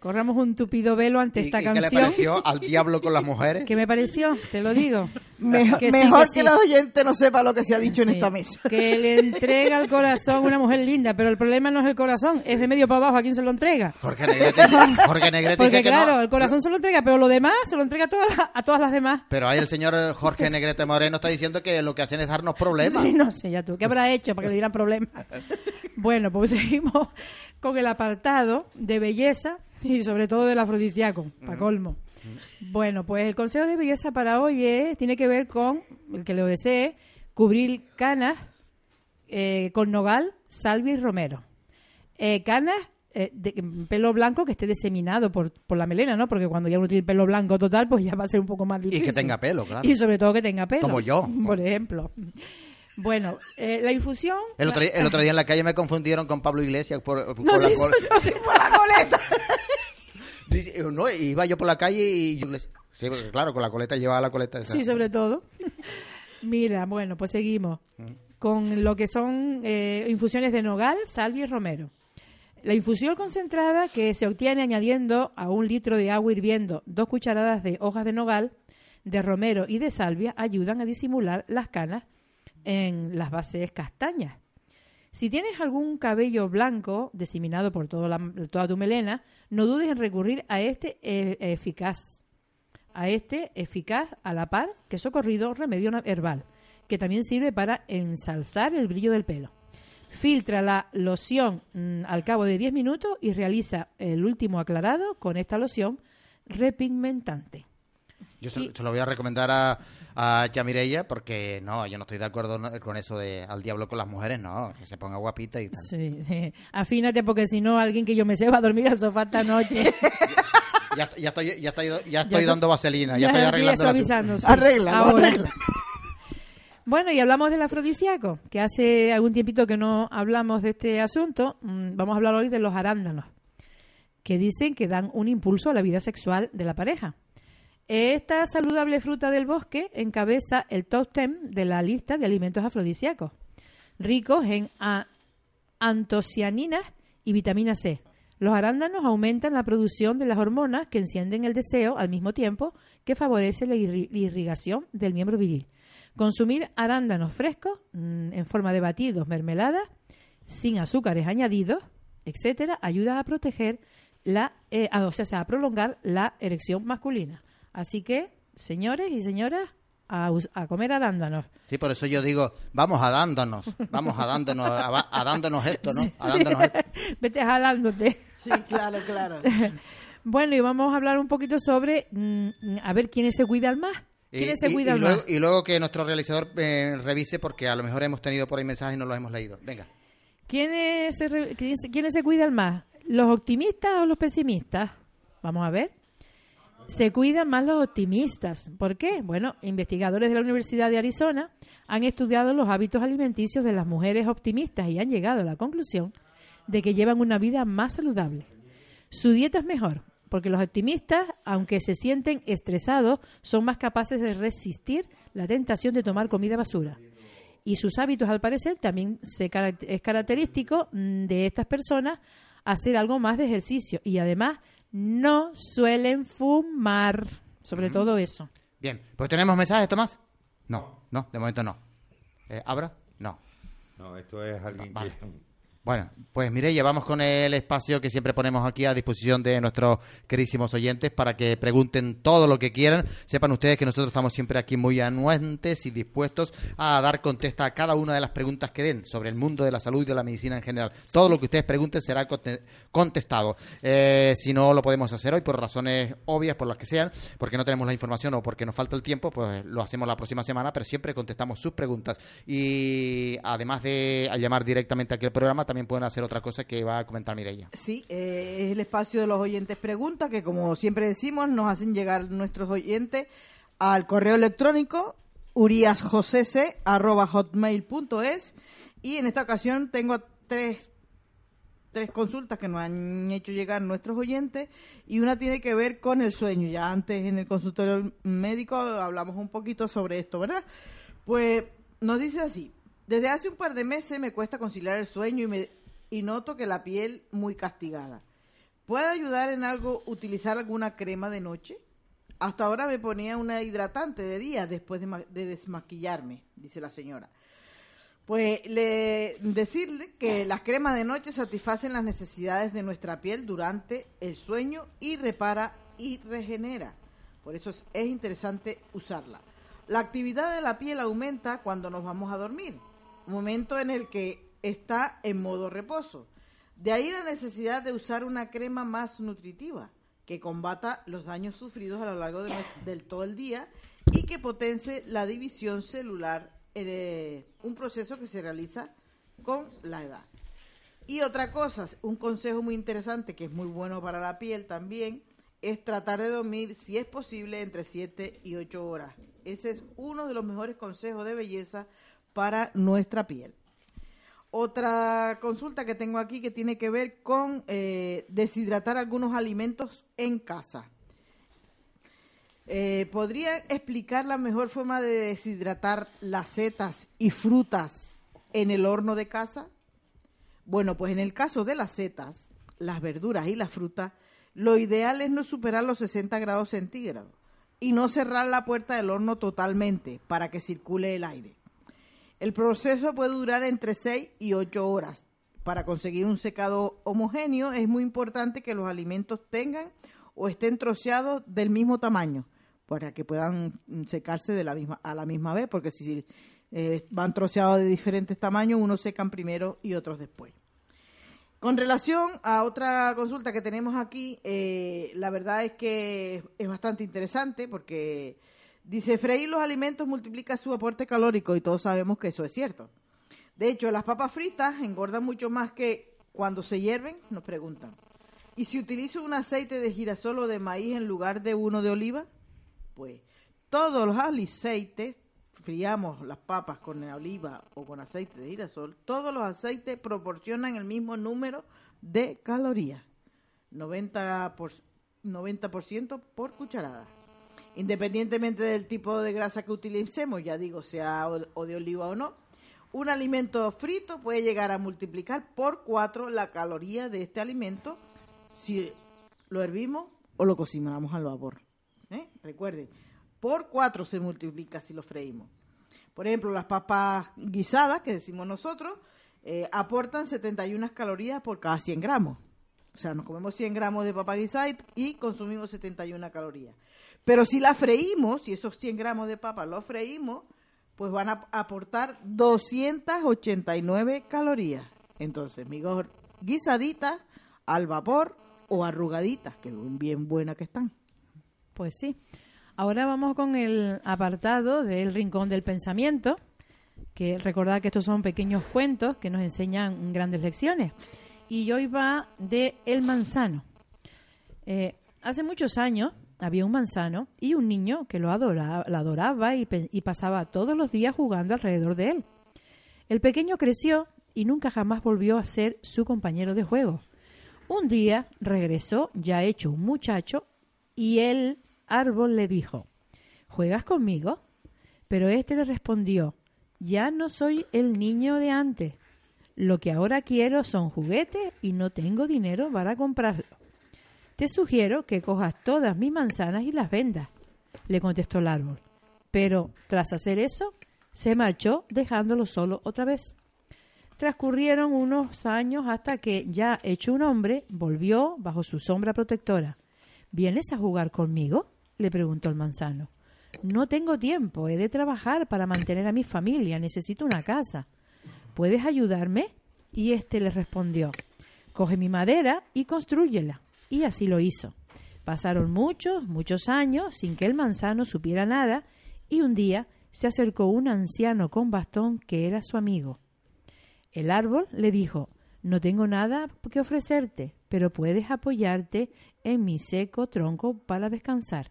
Corramos un tupido velo ante ¿Y, esta y qué le canción. pareció al diablo con las mujeres? ¿Qué me pareció? Te lo digo. Mejo- Que sí, mejor que que, sí. los oyentes no sepa lo que se ha dicho en Sí, esta mesa. Que le entrega el corazón una mujer linda, pero el problema no es el corazón, es de medio para abajo a quién se lo entrega. Jorge Negrete, Jorge Negrete Porque dice que claro, no. el corazón se lo entrega, pero lo demás se lo entrega a todas, las- a todas las demás. Pero ahí el señor Jorge Negrete Moreno está diciendo que lo que hacen es darnos problemas. Sí, no sé, ya tú, ¿qué habrá hecho para que le dieran problemas? bueno, pues seguimos con el apartado de belleza y sobre todo del afrodisíaco, para colmo. Bueno, pues el consejo de belleza para hoy es, tiene que ver con, el que lo desee, cubrir canas eh, con nogal, salvia y romero. Eh, canas, eh, de, pelo blanco que esté diseminado por, por la melena, ¿no? Porque cuando ya uno tiene pelo blanco total, pues ya va a ser un poco más Y difícil. que tenga pelo, claro. Y sobre todo que tenga pelo. Como yo. Por ejemplo. Bueno, eh, la infusión... El otro, día, el otro día en la calle me confundieron con Pablo Iglesias por, por No, la sí, sí, por la coleta. No, iba yo por la calle y yo le Sí, claro, con la coleta llevaba la coleta esa. Sí, sobre todo. Mira, bueno, pues seguimos con lo que son eh, infusiones de nogal, salvia y romero. La infusión concentrada que se obtiene añadiendo a un litro de agua hirviendo dos cucharadas de hojas de nogal, de romero y de salvia ayudan a disimular las canas en las bases castañas. Si tienes algún cabello blanco diseminado por toda, la- toda tu melena, no dudes en recurrir a este eh, eficaz a este eficaz a la par que socorrido remedio herbal, que también sirve para ensalzar el brillo del pelo. Filtra la loción mm, al cabo de 10 minutos y realiza el último aclarado con esta loción repigmentante. Yo se, lo voy a recomendar a, a Yamireya porque no, yo no estoy de acuerdo con eso de al diablo con las mujeres, no, que se ponga guapita y tal. Sí, sí. Afínate porque si no alguien que yo me sé va a dormir al sofá esta noche. Ya, ya estoy, ya estoy, ya estoy Ya dando vaselina, ya, estoy arreglando eso la- avisando, sí. Arréglalo, Ahora. arréglalo. Bueno, y hablamos del afrodisíaco, que hace algún tiempito que no hablamos de este asunto. Mm, Vamos a hablar hoy de los arándanos, que dicen que dan un impulso a la vida sexual de la pareja. Esta saludable fruta del bosque encabeza el top 10 de la lista de alimentos afrodisíacos, ricos en antocianinas y vitamina C. Los arándanos aumentan la producción de las hormonas que encienden el deseo al mismo tiempo que favorece la irri- irrigación del miembro viril. Consumir arándanos frescos mm, en forma de batidos, mermeladas, sin azúcares añadidos, etcétera, ayuda a proteger la, eh, o sea, a prolongar la erección masculina. Así que, señores y señoras, a, a comer arándanos. Sí, por eso yo digo, vamos a dándonos, vamos a dándonos, a, a dándonos esto, ¿no? A Sí. dándonos esto. Vete jalándote. Sí, claro, claro. Bueno, y vamos a hablar un poquito sobre, mm, a ver, ¿quiénes se cuidan más? Y, ¿Quiénes se cuidan y más? luego, y luego que nuestro realizador eh, revise porque a lo mejor hemos tenido por ahí mensajes y no los hemos leído. Venga. ¿Quiénes se, quiénes se cuidan más? ¿Los optimistas o los pesimistas? Vamos a ver. Se cuidan más los optimistas. ¿Por qué? Bueno, investigadores de la Universidad de Arizona han estudiado los hábitos alimenticios de las mujeres optimistas y han llegado a la conclusión de que llevan una vida más saludable. Su dieta es mejor, porque los optimistas, aunque se sienten estresados, son más capaces de resistir la tentación de tomar comida basura. Y sus hábitos, al parecer, también se es característico mm, de estas personas hacer algo más de ejercicio. Y además, no suelen fumar. Sobre todo eso. Bien, pues tenemos mensajes, Tomás. No, no, de momento no. Eh, ¿Abra? No. No, esto es alguien Vale. que... Bueno, pues Mireia, vamos con el espacio que siempre ponemos aquí a disposición de nuestros queridísimos oyentes para que pregunten todo lo que quieran. Sepan ustedes que nosotros estamos siempre aquí muy anuentes y dispuestos a dar contesta a cada una de las preguntas que den sobre el mundo de la salud y de la medicina en general. Todo lo que ustedes pregunten será conte- contestado. Eh, si no lo podemos hacer hoy por razones obvias, por las que sean, porque no tenemos la información o porque nos falta el tiempo, pues lo hacemos la próxima semana, pero siempre contestamos sus preguntas. Y además de llamar directamente aquí al programa, también pueden hacer otra cosa que va a comentar Mireia. Sí, eh, es el espacio de los oyentes preguntas que como siempre decimos nos hacen llegar nuestros oyentes al correo electrónico uriasjosese@hotmail.es y en esta ocasión tengo tres tres consultas que nos han hecho llegar nuestros oyentes y una tiene que ver con el sueño. Ya antes en el consultorio médico hablamos un poquito sobre esto, ¿verdad? Pues nos dice así, desde hace un par de meses me cuesta conciliar el sueño y, me, y noto que la piel muy castigada. ¿Puede ayudar en algo utilizar alguna crema de noche? Hasta ahora me ponía una hidratante de día después de, ma- de desmaquillarme, dice la señora. Pues le, decirle que las cremas de noche satisfacen las necesidades de nuestra piel durante el sueño y repara y regenera. Por eso es, es interesante usarla. La actividad de la piel aumenta cuando nos vamos a dormir, momento en el que está en modo reposo. De ahí la necesidad de usar una crema más nutritiva, que combata los daños sufridos a lo largo de del todo el día y que potencie la división celular, eh, un proceso que se realiza con la edad. Y otra cosa, un consejo muy interesante que es muy bueno para la piel también, es tratar de dormir, si es posible, entre 7 y 8 horas. Ese es uno de los mejores consejos de belleza para nuestra piel. Otra consulta que tengo aquí que tiene que ver con eh, deshidratar algunos alimentos en casa. Eh, ¿Podría explicar la mejor forma de deshidratar las setas y frutas en el horno de casa? Bueno, pues en el caso de las setas, las verduras y las frutas, lo ideal es no superar los 60 grados centígrados y no cerrar la puerta del horno totalmente para que circule el aire. El proceso puede durar entre 6 y 8 horas. Para conseguir un secado homogéneo es muy importante que los alimentos tengan o estén troceados del mismo tamaño para que puedan secarse de la misma, a la misma vez, porque si eh, van troceados de diferentes tamaños, unos secan primero y otros después. Con relación a otra consulta que tenemos aquí, eh, la verdad es que es bastante interesante porque dice, freír los alimentos multiplica su aporte calórico y todos sabemos que eso es cierto. De hecho, las papas fritas engordan mucho más que cuando se hierven, nos preguntan. ¿Y si utilizo un aceite de girasol o de maíz en lugar de uno de oliva? Pues todos los aceites, friamos las papas con oliva o con aceite de girasol, todos los aceites proporcionan el mismo número de calorías, 90%, por, 90 por cucharada. Independientemente del tipo de grasa que utilicemos, ya digo, sea o, de oliva o no, un alimento frito puede llegar a multiplicar por 4 la caloría de este alimento si lo hervimos o lo cocinamos al vapor. ¿eh? Recuerden, por 4 se multiplica si lo freímos. Por ejemplo, las papas guisadas, que decimos nosotros, eh, aportan 71 calorías por cada 100 gramos. O sea, nos comemos 100 gramos de papa guisada y, y consumimos 71 calorías. Pero si la freímos, si esos 100 gramos de papa los freímos, pues van a aportar 289 calorías. Entonces, mejor guisaditas al vapor o arrugaditas, que bien buenas que están. Pues sí. Ahora vamos con el apartado del Rincón del Pensamiento, que recordad que estos son pequeños cuentos que nos enseñan grandes lecciones. Y hoy va de El Manzano. Eh, hace muchos años había un manzano y un niño que lo adoraba, adoraba y, pasaba todos los días jugando alrededor de él. El pequeño creció y nunca jamás volvió a ser su compañero de juego. Un día regresó ya hecho un muchacho y el árbol le dijo, ¿juegas conmigo? Pero éste le respondió, ya no soy el niño de antes. Lo que ahora quiero son juguetes y no tengo dinero para comprarlo. Te sugiero que cojas todas mis manzanas y las vendas, le contestó el árbol. Pero tras hacer eso, se marchó dejándolo solo otra vez. Transcurrieron unos años hasta que, ya hecho un hombre, volvió bajo su sombra protectora. ¿Vienes a jugar conmigo? le preguntó el manzano. No tengo tiempo, he de trabajar para mantener a mi familia, necesito una casa. ¿Puedes ayudarme? Y éste le respondió, coge mi madera y construyela. Y así lo hizo. Pasaron muchos, muchos años sin que el manzano supiera nada, y un día se acercó un anciano con bastón que era su amigo. El árbol le dijo, no tengo nada que ofrecerte, pero puedes apoyarte en mi seco tronco para descansar.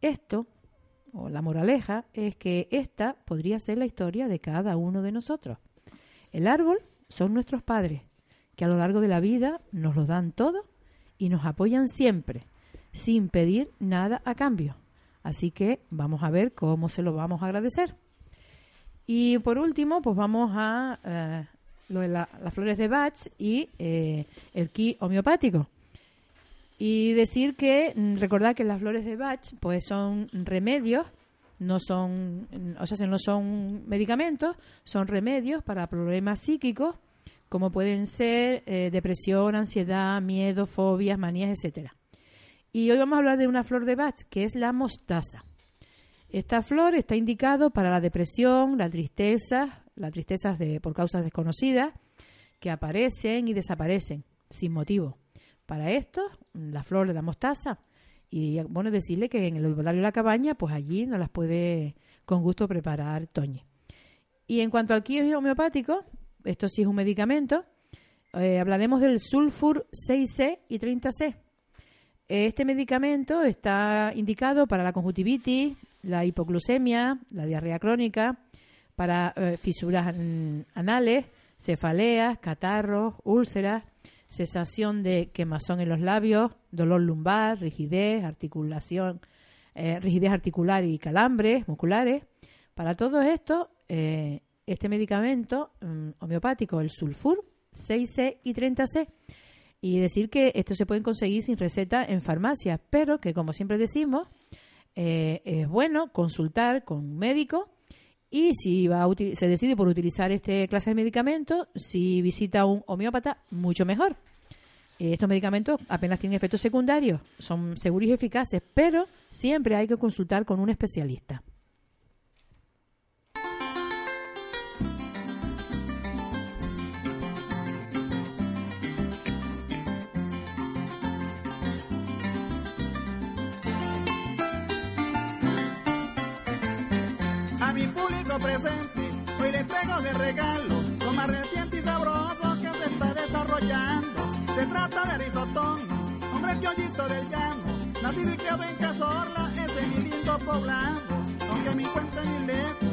Esto, o la moraleja, es que esta podría ser la historia de cada uno de nosotros. El árbol son nuestros padres, que a lo largo de la vida nos lo dan todo y nos apoyan siempre, sin pedir nada a cambio. Así que vamos a ver cómo se lo vamos a agradecer. Y por último, pues vamos a eh, lo de la- las flores de Bach y eh, el ki homeopático. Y decir que, mm, recordad que las flores de Bach pues son remedios, no son, o sea, no son medicamentos, son remedios para problemas psíquicos, como pueden ser eh, depresión, ansiedad, miedo, fobias, manías, etcétera. Y hoy vamos a hablar de una flor de Bach, que es la mostaza. Esta flor está indicado para la depresión, la tristeza, las tristezas de, por causas desconocidas, que aparecen y desaparecen sin motivo. Para esto, la flor de la mostaza. Y bueno, decirle que en el herbolario de la cabaña, pues allí nos las puede con gusto preparar Toñi. Y en cuanto al químico homeopático, esto sí es un medicamento, eh, hablaremos del sulfur 6C y 30C. Este medicamento está indicado para la conjuntivitis, la hipoglucemia, la diarrea crónica, para eh, fisuras anales, cefaleas, catarros, úlceras, cesación de quemazón en los labios, dolor lumbar, rigidez, articulación, eh, rigidez articular y calambres musculares. Para todo esto, este medicamento mm, homeopático, el sulfur 6C y 30C, y decir que esto se puede conseguir sin receta en farmacias, pero que como siempre decimos, eh, es bueno consultar con un médico y si va se decide por utilizar este clase de medicamentos, si visita a un homeópata, mucho mejor. Eh, estos medicamentos apenas tienen efectos secundarios, son seguros y eficaces, pero siempre hay que consultar con un especialista. Presente, hoy les traigo de regalo lo más reciente y sabroso que se está desarrollando. Se trata de risotón, hombre piollito del llano, nacido y criado en Cazorla, ese es mi lindo poblado, aunque me encuentre muy lejos,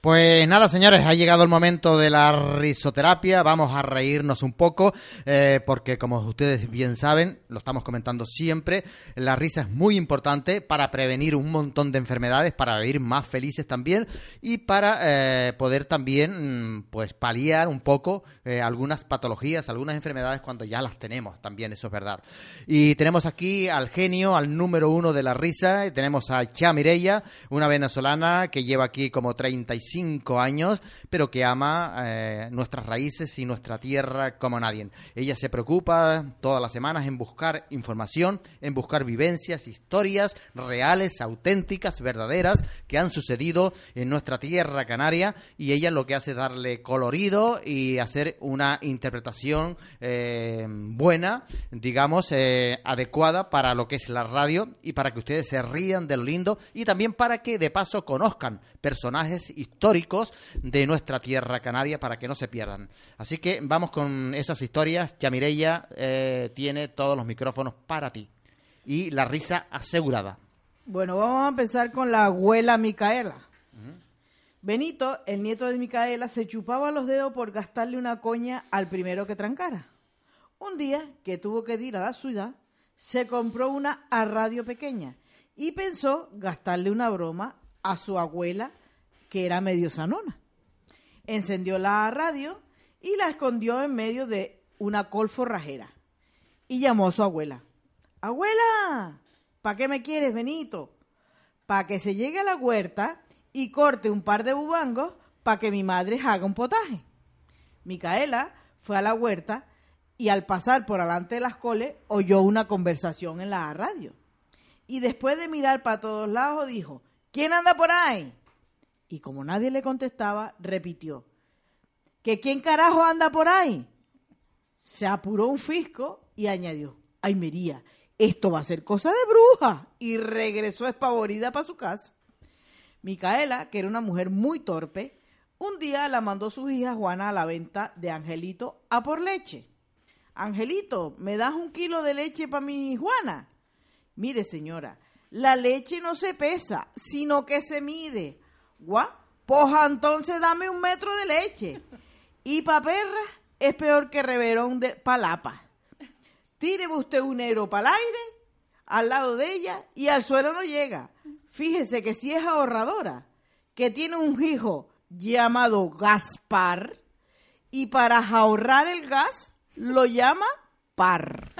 Pues nada, señores, ha llegado el momento de la risoterapia. Vamos a reírnos un poco, eh, porque como ustedes bien saben, lo estamos comentando siempre, la risa es muy importante para prevenir un montón de enfermedades, para vivir más felices también y para eh, poder también, mm, pues, paliar un poco eh, algunas patologías, algunas enfermedades cuando ya las tenemos. También eso es verdad. Y tenemos aquí al genio, al número uno de la risa. Tenemos a Mireya, una venezolana que lleva aquí como 35 años, pero que ama eh, nuestras raíces y nuestra tierra como nadie. Ella se preocupa todas las semanas en buscar información, en buscar vivencias, historias reales, auténticas, verdaderas, que han sucedido en nuestra tierra canaria y ella lo que hace es darle colorido y hacer una interpretación eh, buena, digamos, eh, adecuada para lo que es la radio y para que ustedes se rían de lo lindo y también para que de paso conozcan personajes históricos históricos de nuestra tierra canaria para que no se pierdan. Así que vamos con esas historias. Ya Mireia eh, tiene todos los micrófonos para ti. Y la risa asegurada. Bueno, vamos a empezar con la abuela Micaela. Benito, el nieto de Micaela, se chupaba los dedos por gastarle una coña al primero que trancara. Un día que tuvo que ir a la ciudad, se compró una a radio pequeña y pensó gastarle una broma a su abuela que era medio sanona. Encendió la radio y la escondió en medio de una col forrajera. Y llamó a su abuela. Abuela, ¿para qué me quieres, Benito? Para que se llegue a la huerta y corte un par de bubangos para que mi madre haga un potaje. Micaela fue a la huerta y al pasar por delante de las coles oyó una conversación en la radio. Y después de mirar para todos lados dijo, ¿quién anda por ahí? Y como nadie le contestaba, repitió, ¿que quién carajo anda por ahí? Se apuró un fisco y añadió, ay María, esto va a ser cosa de bruja. Y regresó espavorida para su casa. Micaela, que era una mujer muy torpe, un día la mandó su hija Juana a la venta de Angelito a por leche. Angelito, ¿me das un kilo de leche para mi Juana? Mire, señora, la leche no se pesa, sino que se mide. Gua, Poja, entonces dame un metro de leche. Y pa' perra es peor que reverón de palapa. Tire usted un euro para el aire, al lado de ella, y al suelo no llega. Fíjese que si es ahorradora, que tiene un hijo llamado Gaspar, y para ahorrar el gas lo llama par.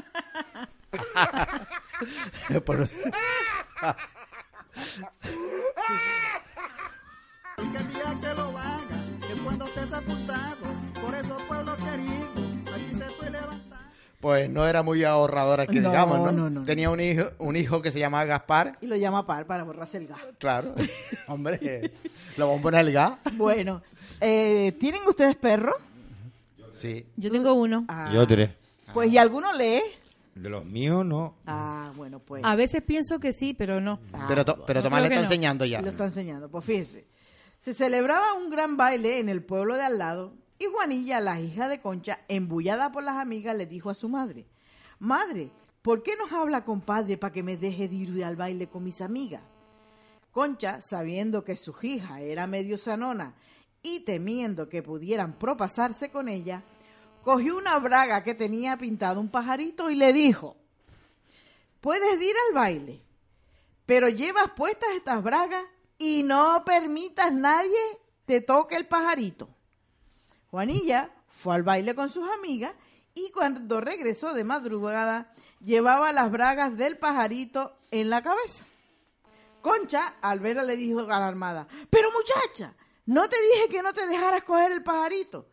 Por- Y que el día que lo haga es cuando esté sepultado. Por eso, pueblo querido, aquí te estoy levantando. Pues no era muy ahorradora que No, digamos, ¿no? no, no. Tenía un hijo, un hijo que se llamaba Gaspar. Y lo llama par para borrarse el gas. Claro. Hombre, lo vamos a poner el gas. Bueno, eh, ¿tienen ustedes perros? Sí. Yo tengo uno. Ah, Yo tres. Pues, ¿y alguno lee? De los míos, no. Ah, bueno, pues. A veces pienso que sí, pero no. Ah, Pero, to- pero Tomás le está no. enseñando ya. Lo está enseñando. Pues fíjense. Se celebraba un gran baile en el pueblo de al lado y Juanilla, la hija de Concha, embullada por las amigas, le dijo a su madre, Madre, ¿por qué nos habla compadre para que me deje de ir al baile con mis amigas? Concha, sabiendo que su hija era medio sanona y temiendo que pudieran propasarse con ella, cogió una braga que tenía pintado un pajarito y le dijo, Puedes ir al baile, pero llevas puestas estas bragas y no permitas nadie te toque el pajarito. Juanilla fue al baile con sus amigas y cuando regresó de madrugada llevaba las bragas del pajarito en la cabeza. Concha, al verla, le dijo alarmada, pero muchacha, no te dije que no te dejaras coger el pajarito.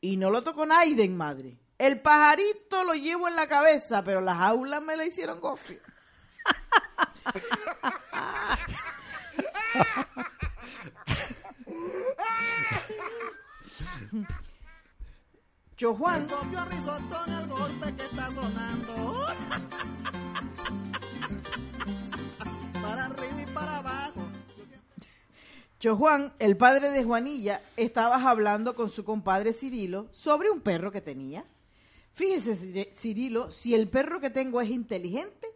Y no lo tocó Naiden, madre. El pajarito lo llevo en la cabeza, pero las aulas me la hicieron gofio. Yo Juan, el golpe que está sonando. para y para abajo. Juan, el padre de Juanilla, estaba hablando con su compadre Cirilo sobre un perro que tenía. Fíjese, Cir- Cirilo, si el perro que tengo es inteligente,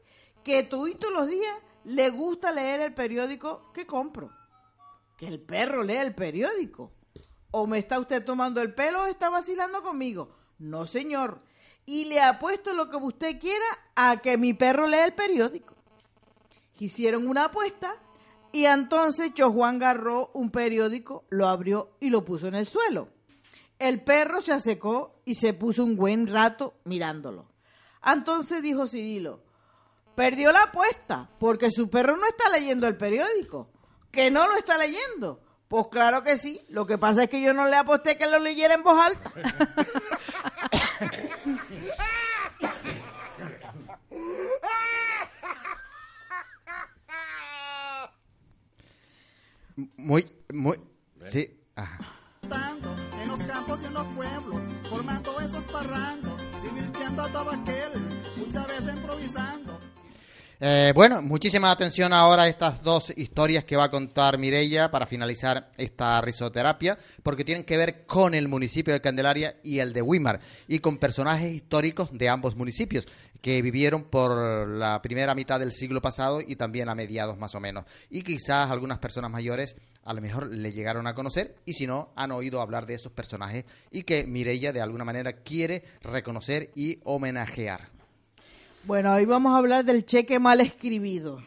que todos los días le gusta leer el periódico que compro. Que el perro lee el periódico. ¿O me está usted tomando el pelo o está vacilando conmigo? No, señor. Y le apuesto lo que usted quiera a que mi perro lea el periódico. Hicieron una apuesta y entonces Cho Juan agarró un periódico, lo abrió y lo puso en el suelo. El perro se asecó y se puso un buen rato mirándolo. Entonces dijo Cirilo, perdió la apuesta porque su perro no está leyendo el periódico. ¿Que no lo está leyendo? Pues claro que sí. Lo que pasa es que yo no le aposté que lo leyera en voz alta. Muy, muy. Sí. Ajá. En los campos y en los pueblos, formando esos parrangos, divirtiendo a todo aquel, muchas veces improvisando. Eh, bueno, muchísima atención ahora a estas dos historias que va a contar Mirella para finalizar esta risoterapia, porque tienen que ver con el municipio de Candelaria y el de Wimar, y con personajes históricos de ambos municipios que vivieron por la primera mitad del siglo pasado y también a mediados más o menos. Y quizás algunas personas mayores a lo mejor le llegaron a conocer y si no, han oído hablar de esos personajes y que Mirella de alguna manera quiere reconocer y homenajear. Bueno, hoy vamos a hablar del cheque mal escribido.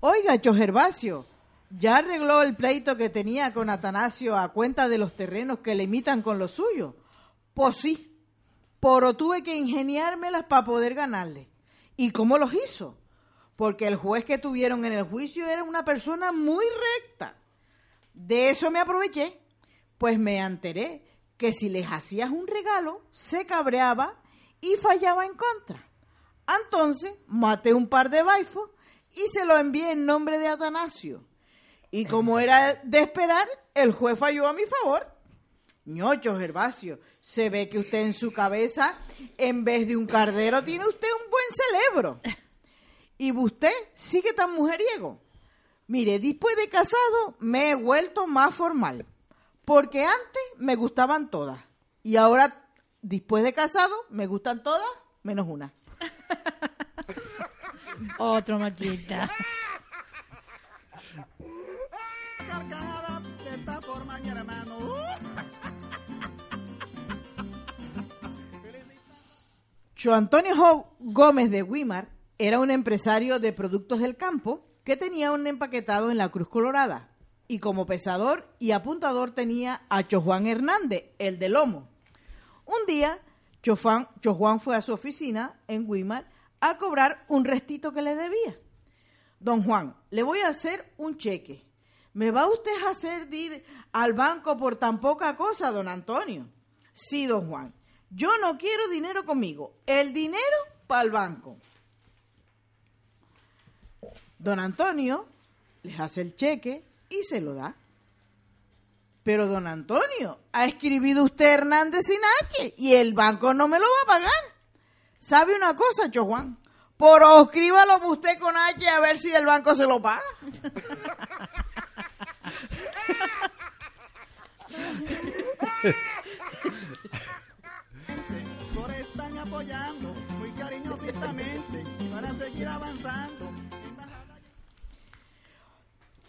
Oiga, Gervasio, ¿ya arregló el pleito que tenía con Atanasio a cuenta de los terrenos que le imitan con lo suyo? Pues sí, pero tuve que ingeniármelas para poder ganarle. ¿Y cómo los hizo? Porque el juez que tuvieron en el juicio era una persona muy recta. De eso me aproveché, pues me enteré que si les hacías un regalo, se cabreaba y fallaba en contra. Entonces maté un par de baifos y se lo envié en nombre de Atanasio. Y como era de esperar, el juez falló a mi favor. ñocho Gervasio, se ve que usted en su cabeza, en vez de un cardero, tiene usted un buen cerebro. Y usted sigue tan mujeriego. Mire, después de casado me he vuelto más formal. Porque antes me gustaban todas. Y ahora, después de casado, me gustan todas menos una. Otro machista. Carcajada de esta forma, mi hermano. Cho Antonio Gómez de Wimar era un empresario de productos del campo que tenía un empaquetado en la Cruz Colorada. Y como pesador y apuntador tenía a Cho Juan Hernández, el de Lomo. Un día, Cho Juan, Cho Juan fue a su oficina en Wimar a cobrar un restito que le debía. Don Juan, le voy a hacer un cheque. ¿Me va usted a hacer ir al banco por tan poca cosa, don Antonio? Sí, don Juan. Yo no quiero dinero conmigo. El dinero para el banco. Don Antonio les hace el cheque y se lo da. Pero don Antonio, ha escribido usted Hernández sin H y el banco no me lo va a pagar. ¿Sabe una cosa, Cho Juan? Por escríbalo usted con H a ver si el banco se lo paga. por estarme apoyando muy para seguir avanzando.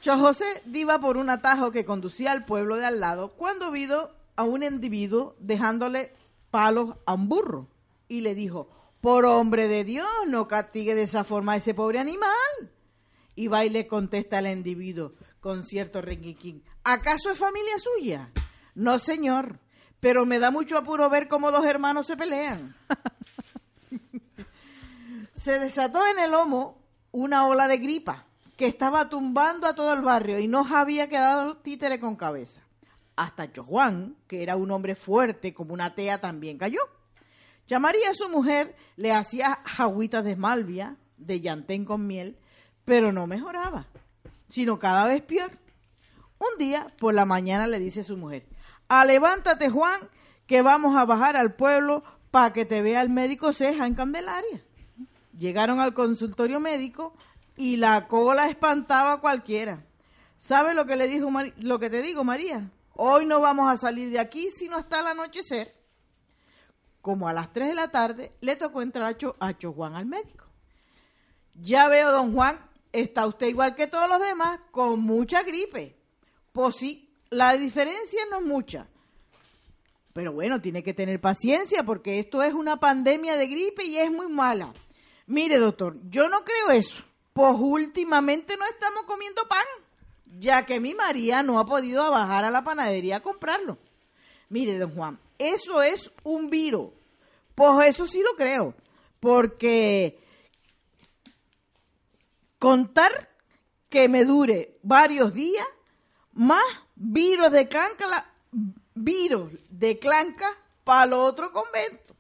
Cho José iba por un atajo que conducía al pueblo de al lado cuando vio a un individuo dejándole palos a un burro y le dijo, por hombre de Dios, no castigue de esa forma a ese pobre animal. Y va y le contesta al individuo con cierto renquiquín, ¿acaso es familia suya? No, señor, pero me da mucho apuro ver cómo dos hermanos se pelean. se desató en el lomo una ola de gripa que estaba tumbando a todo el barrio y no había quedado títere con cabeza. Hasta Juan, que era un hombre fuerte como una tea, también cayó. Llamaría a su mujer, le hacía jagüitas de malvia, de llantén con miel, pero no mejoraba, sino cada vez peor. Un día, por la mañana, le dice su mujer, a levántate Juan, que vamos a bajar al pueblo para que te vea el médico Ceja en Candelaria. Llegaron al consultorio médico y la cola espantaba a cualquiera. ¿Sabe lo que le dijo lo que te digo, María? Hoy no vamos a salir de aquí sino hasta el anochecer. Como a las 3 de la tarde le tocó entrar a Cho, a Juan al médico. Ya veo, don Juan, está usted igual que todos los demás, con mucha gripe. Pues sí, la diferencia no es mucha. Pero bueno, tiene que tener paciencia porque esto es una pandemia de gripe y es muy mala. Mire, doctor, yo no creo eso. Pues últimamente no estamos comiendo pan, ya que mi María no ha podido bajar a la panadería a comprarlo. Mire, don Juan, eso es un virus. Pues eso sí lo creo, porque contar que me dure varios días, más virus de clanca, virus de clanca para el otro convento.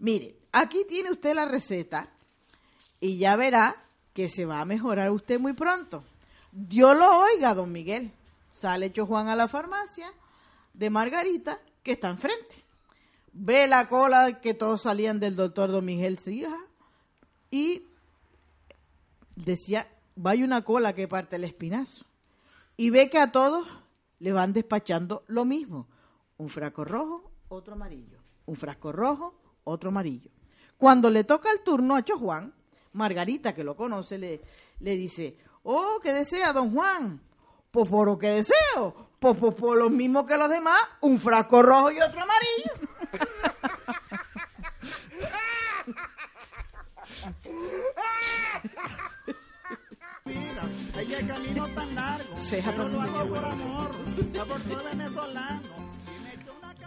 Mire, aquí tiene usted la receta y ya verá que se va a mejorar usted muy pronto. Dios lo oiga, don Miguel. Sale hecho Juan a la farmacia de Margarita, que está enfrente. Ve la cola que todos salían del doctor don Miguel Sija y decía, vaya una cola que parte el espinazo. Y ve que a todos le van despachando lo mismo. Un frasco rojo, otro amarillo. Un frasco rojo, otro amarillo. Cuando le toca el turno a Cho Juan, Margarita, que lo conoce, le, le dice, oh, ¿qué desea, don Juan? Pues por lo que deseo, pues, pues por lo mismo que los demás, un frasco rojo y otro amarillo. Por por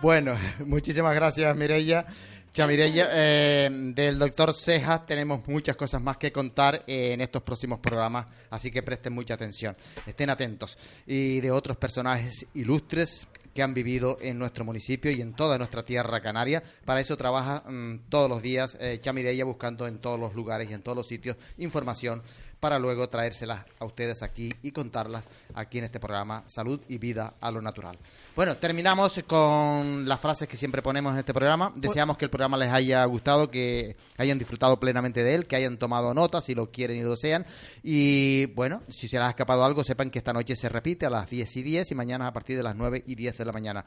Bueno, muchísimas gracias, Mireya. Chamireya, eh, del doctor Cejas tenemos muchas cosas más que contar en estos próximos programas, así que presten mucha atención, estén atentos. Y de otros personajes ilustres que han vivido en nuestro municipio y en toda nuestra tierra canaria. Para eso trabaja mm, todos los días eh, Chamireya buscando en todos los lugares y en todos los sitios información para luego traérselas a ustedes aquí y contarlas aquí en este programa Salud y Vida a lo Natural. Bueno, terminamos con las frases que siempre ponemos en este programa. Deseamos que el programa les haya gustado, que hayan disfrutado plenamente de él, que hayan tomado nota si lo quieren y lo desean. Y bueno, si se les ha escapado algo, sepan que esta noche se repite a las 10 y 10 y mañana a partir de las 9 y 10 de la mañana.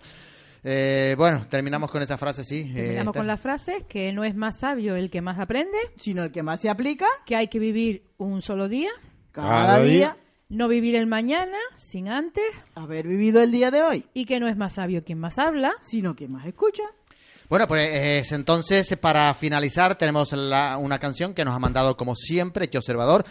Eh, bueno, terminamos con esa frase, sí. eh, Terminamos Esther. con la frase que no es más sabio el que más aprende, Sino el que más se aplica que hay que vivir un solo día, cada, Cada día, día. no vivir el mañana sin antes, haber vivido el día de hoy, y que no es más sabio quien más habla. sino que más escucha. Bueno, pues eh, entonces para finalizar tenemos la- una canción que nos ha mandado como siempre Che Observador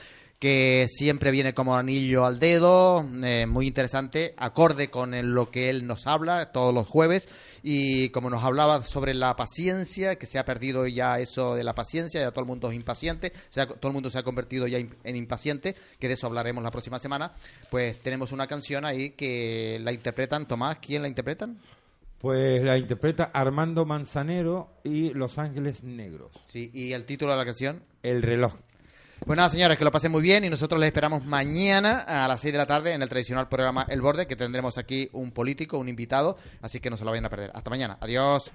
que siempre viene como anillo al dedo, eh, muy interesante, acorde con el- lo que él nos habla todos los jueves y como nos hablaba sobre la paciencia, que se ha perdido ya eso de la paciencia, ya todo el mundo es impaciente, se ha- todo el mundo se ha convertido ya in- en impaciente, que de eso hablaremos la próxima semana, pues tenemos una canción ahí que la interpretan, Tomás, ¿quién la interpretan? Pues la interpreta Armando Manzanero y Los Ángeles Negros. Sí, y el título de la canción. El reloj. Pues nada, señores, que lo pasen muy bien y nosotros les esperamos mañana a las 6 de la tarde en el tradicional programa El Borde, que tendremos aquí un político, un invitado, así que no se lo vayan a perder. Hasta mañana. Adiós.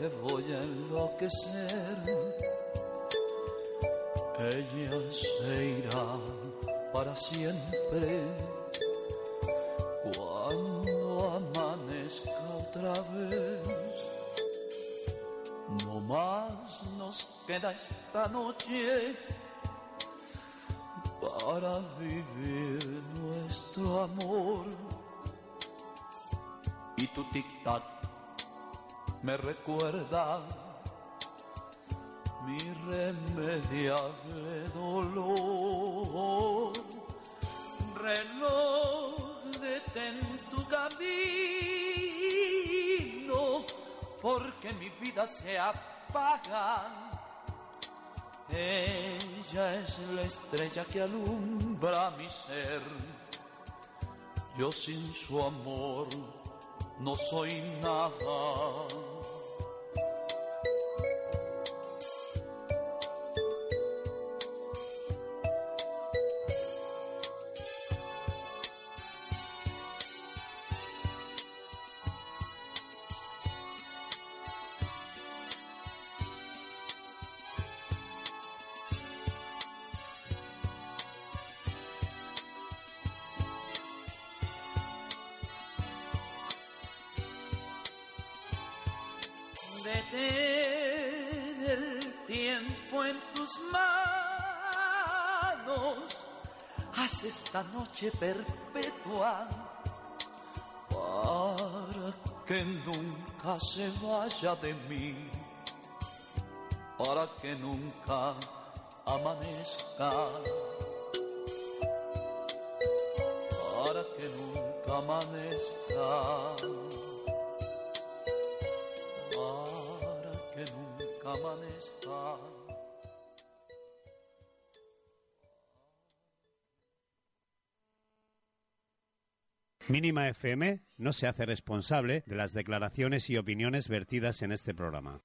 Porque voy a enloquecer. Ella se irá para siempre cuando amanezca otra vez. No más nos queda esta noche para vivir nuestro amor. Y tu tic-tac me recuerda mi irremediable dolor. Reloj, detén tu camino, porque mi vida se apaga. Ella es la estrella que alumbra mi ser. Yo sin su amor no soy nada. Noche perpetua para que nunca se vaya de mí, para que nunca amanezca, para que nunca amanezca. Mínima FM no se hace responsable de las declaraciones y opiniones vertidas en este programa.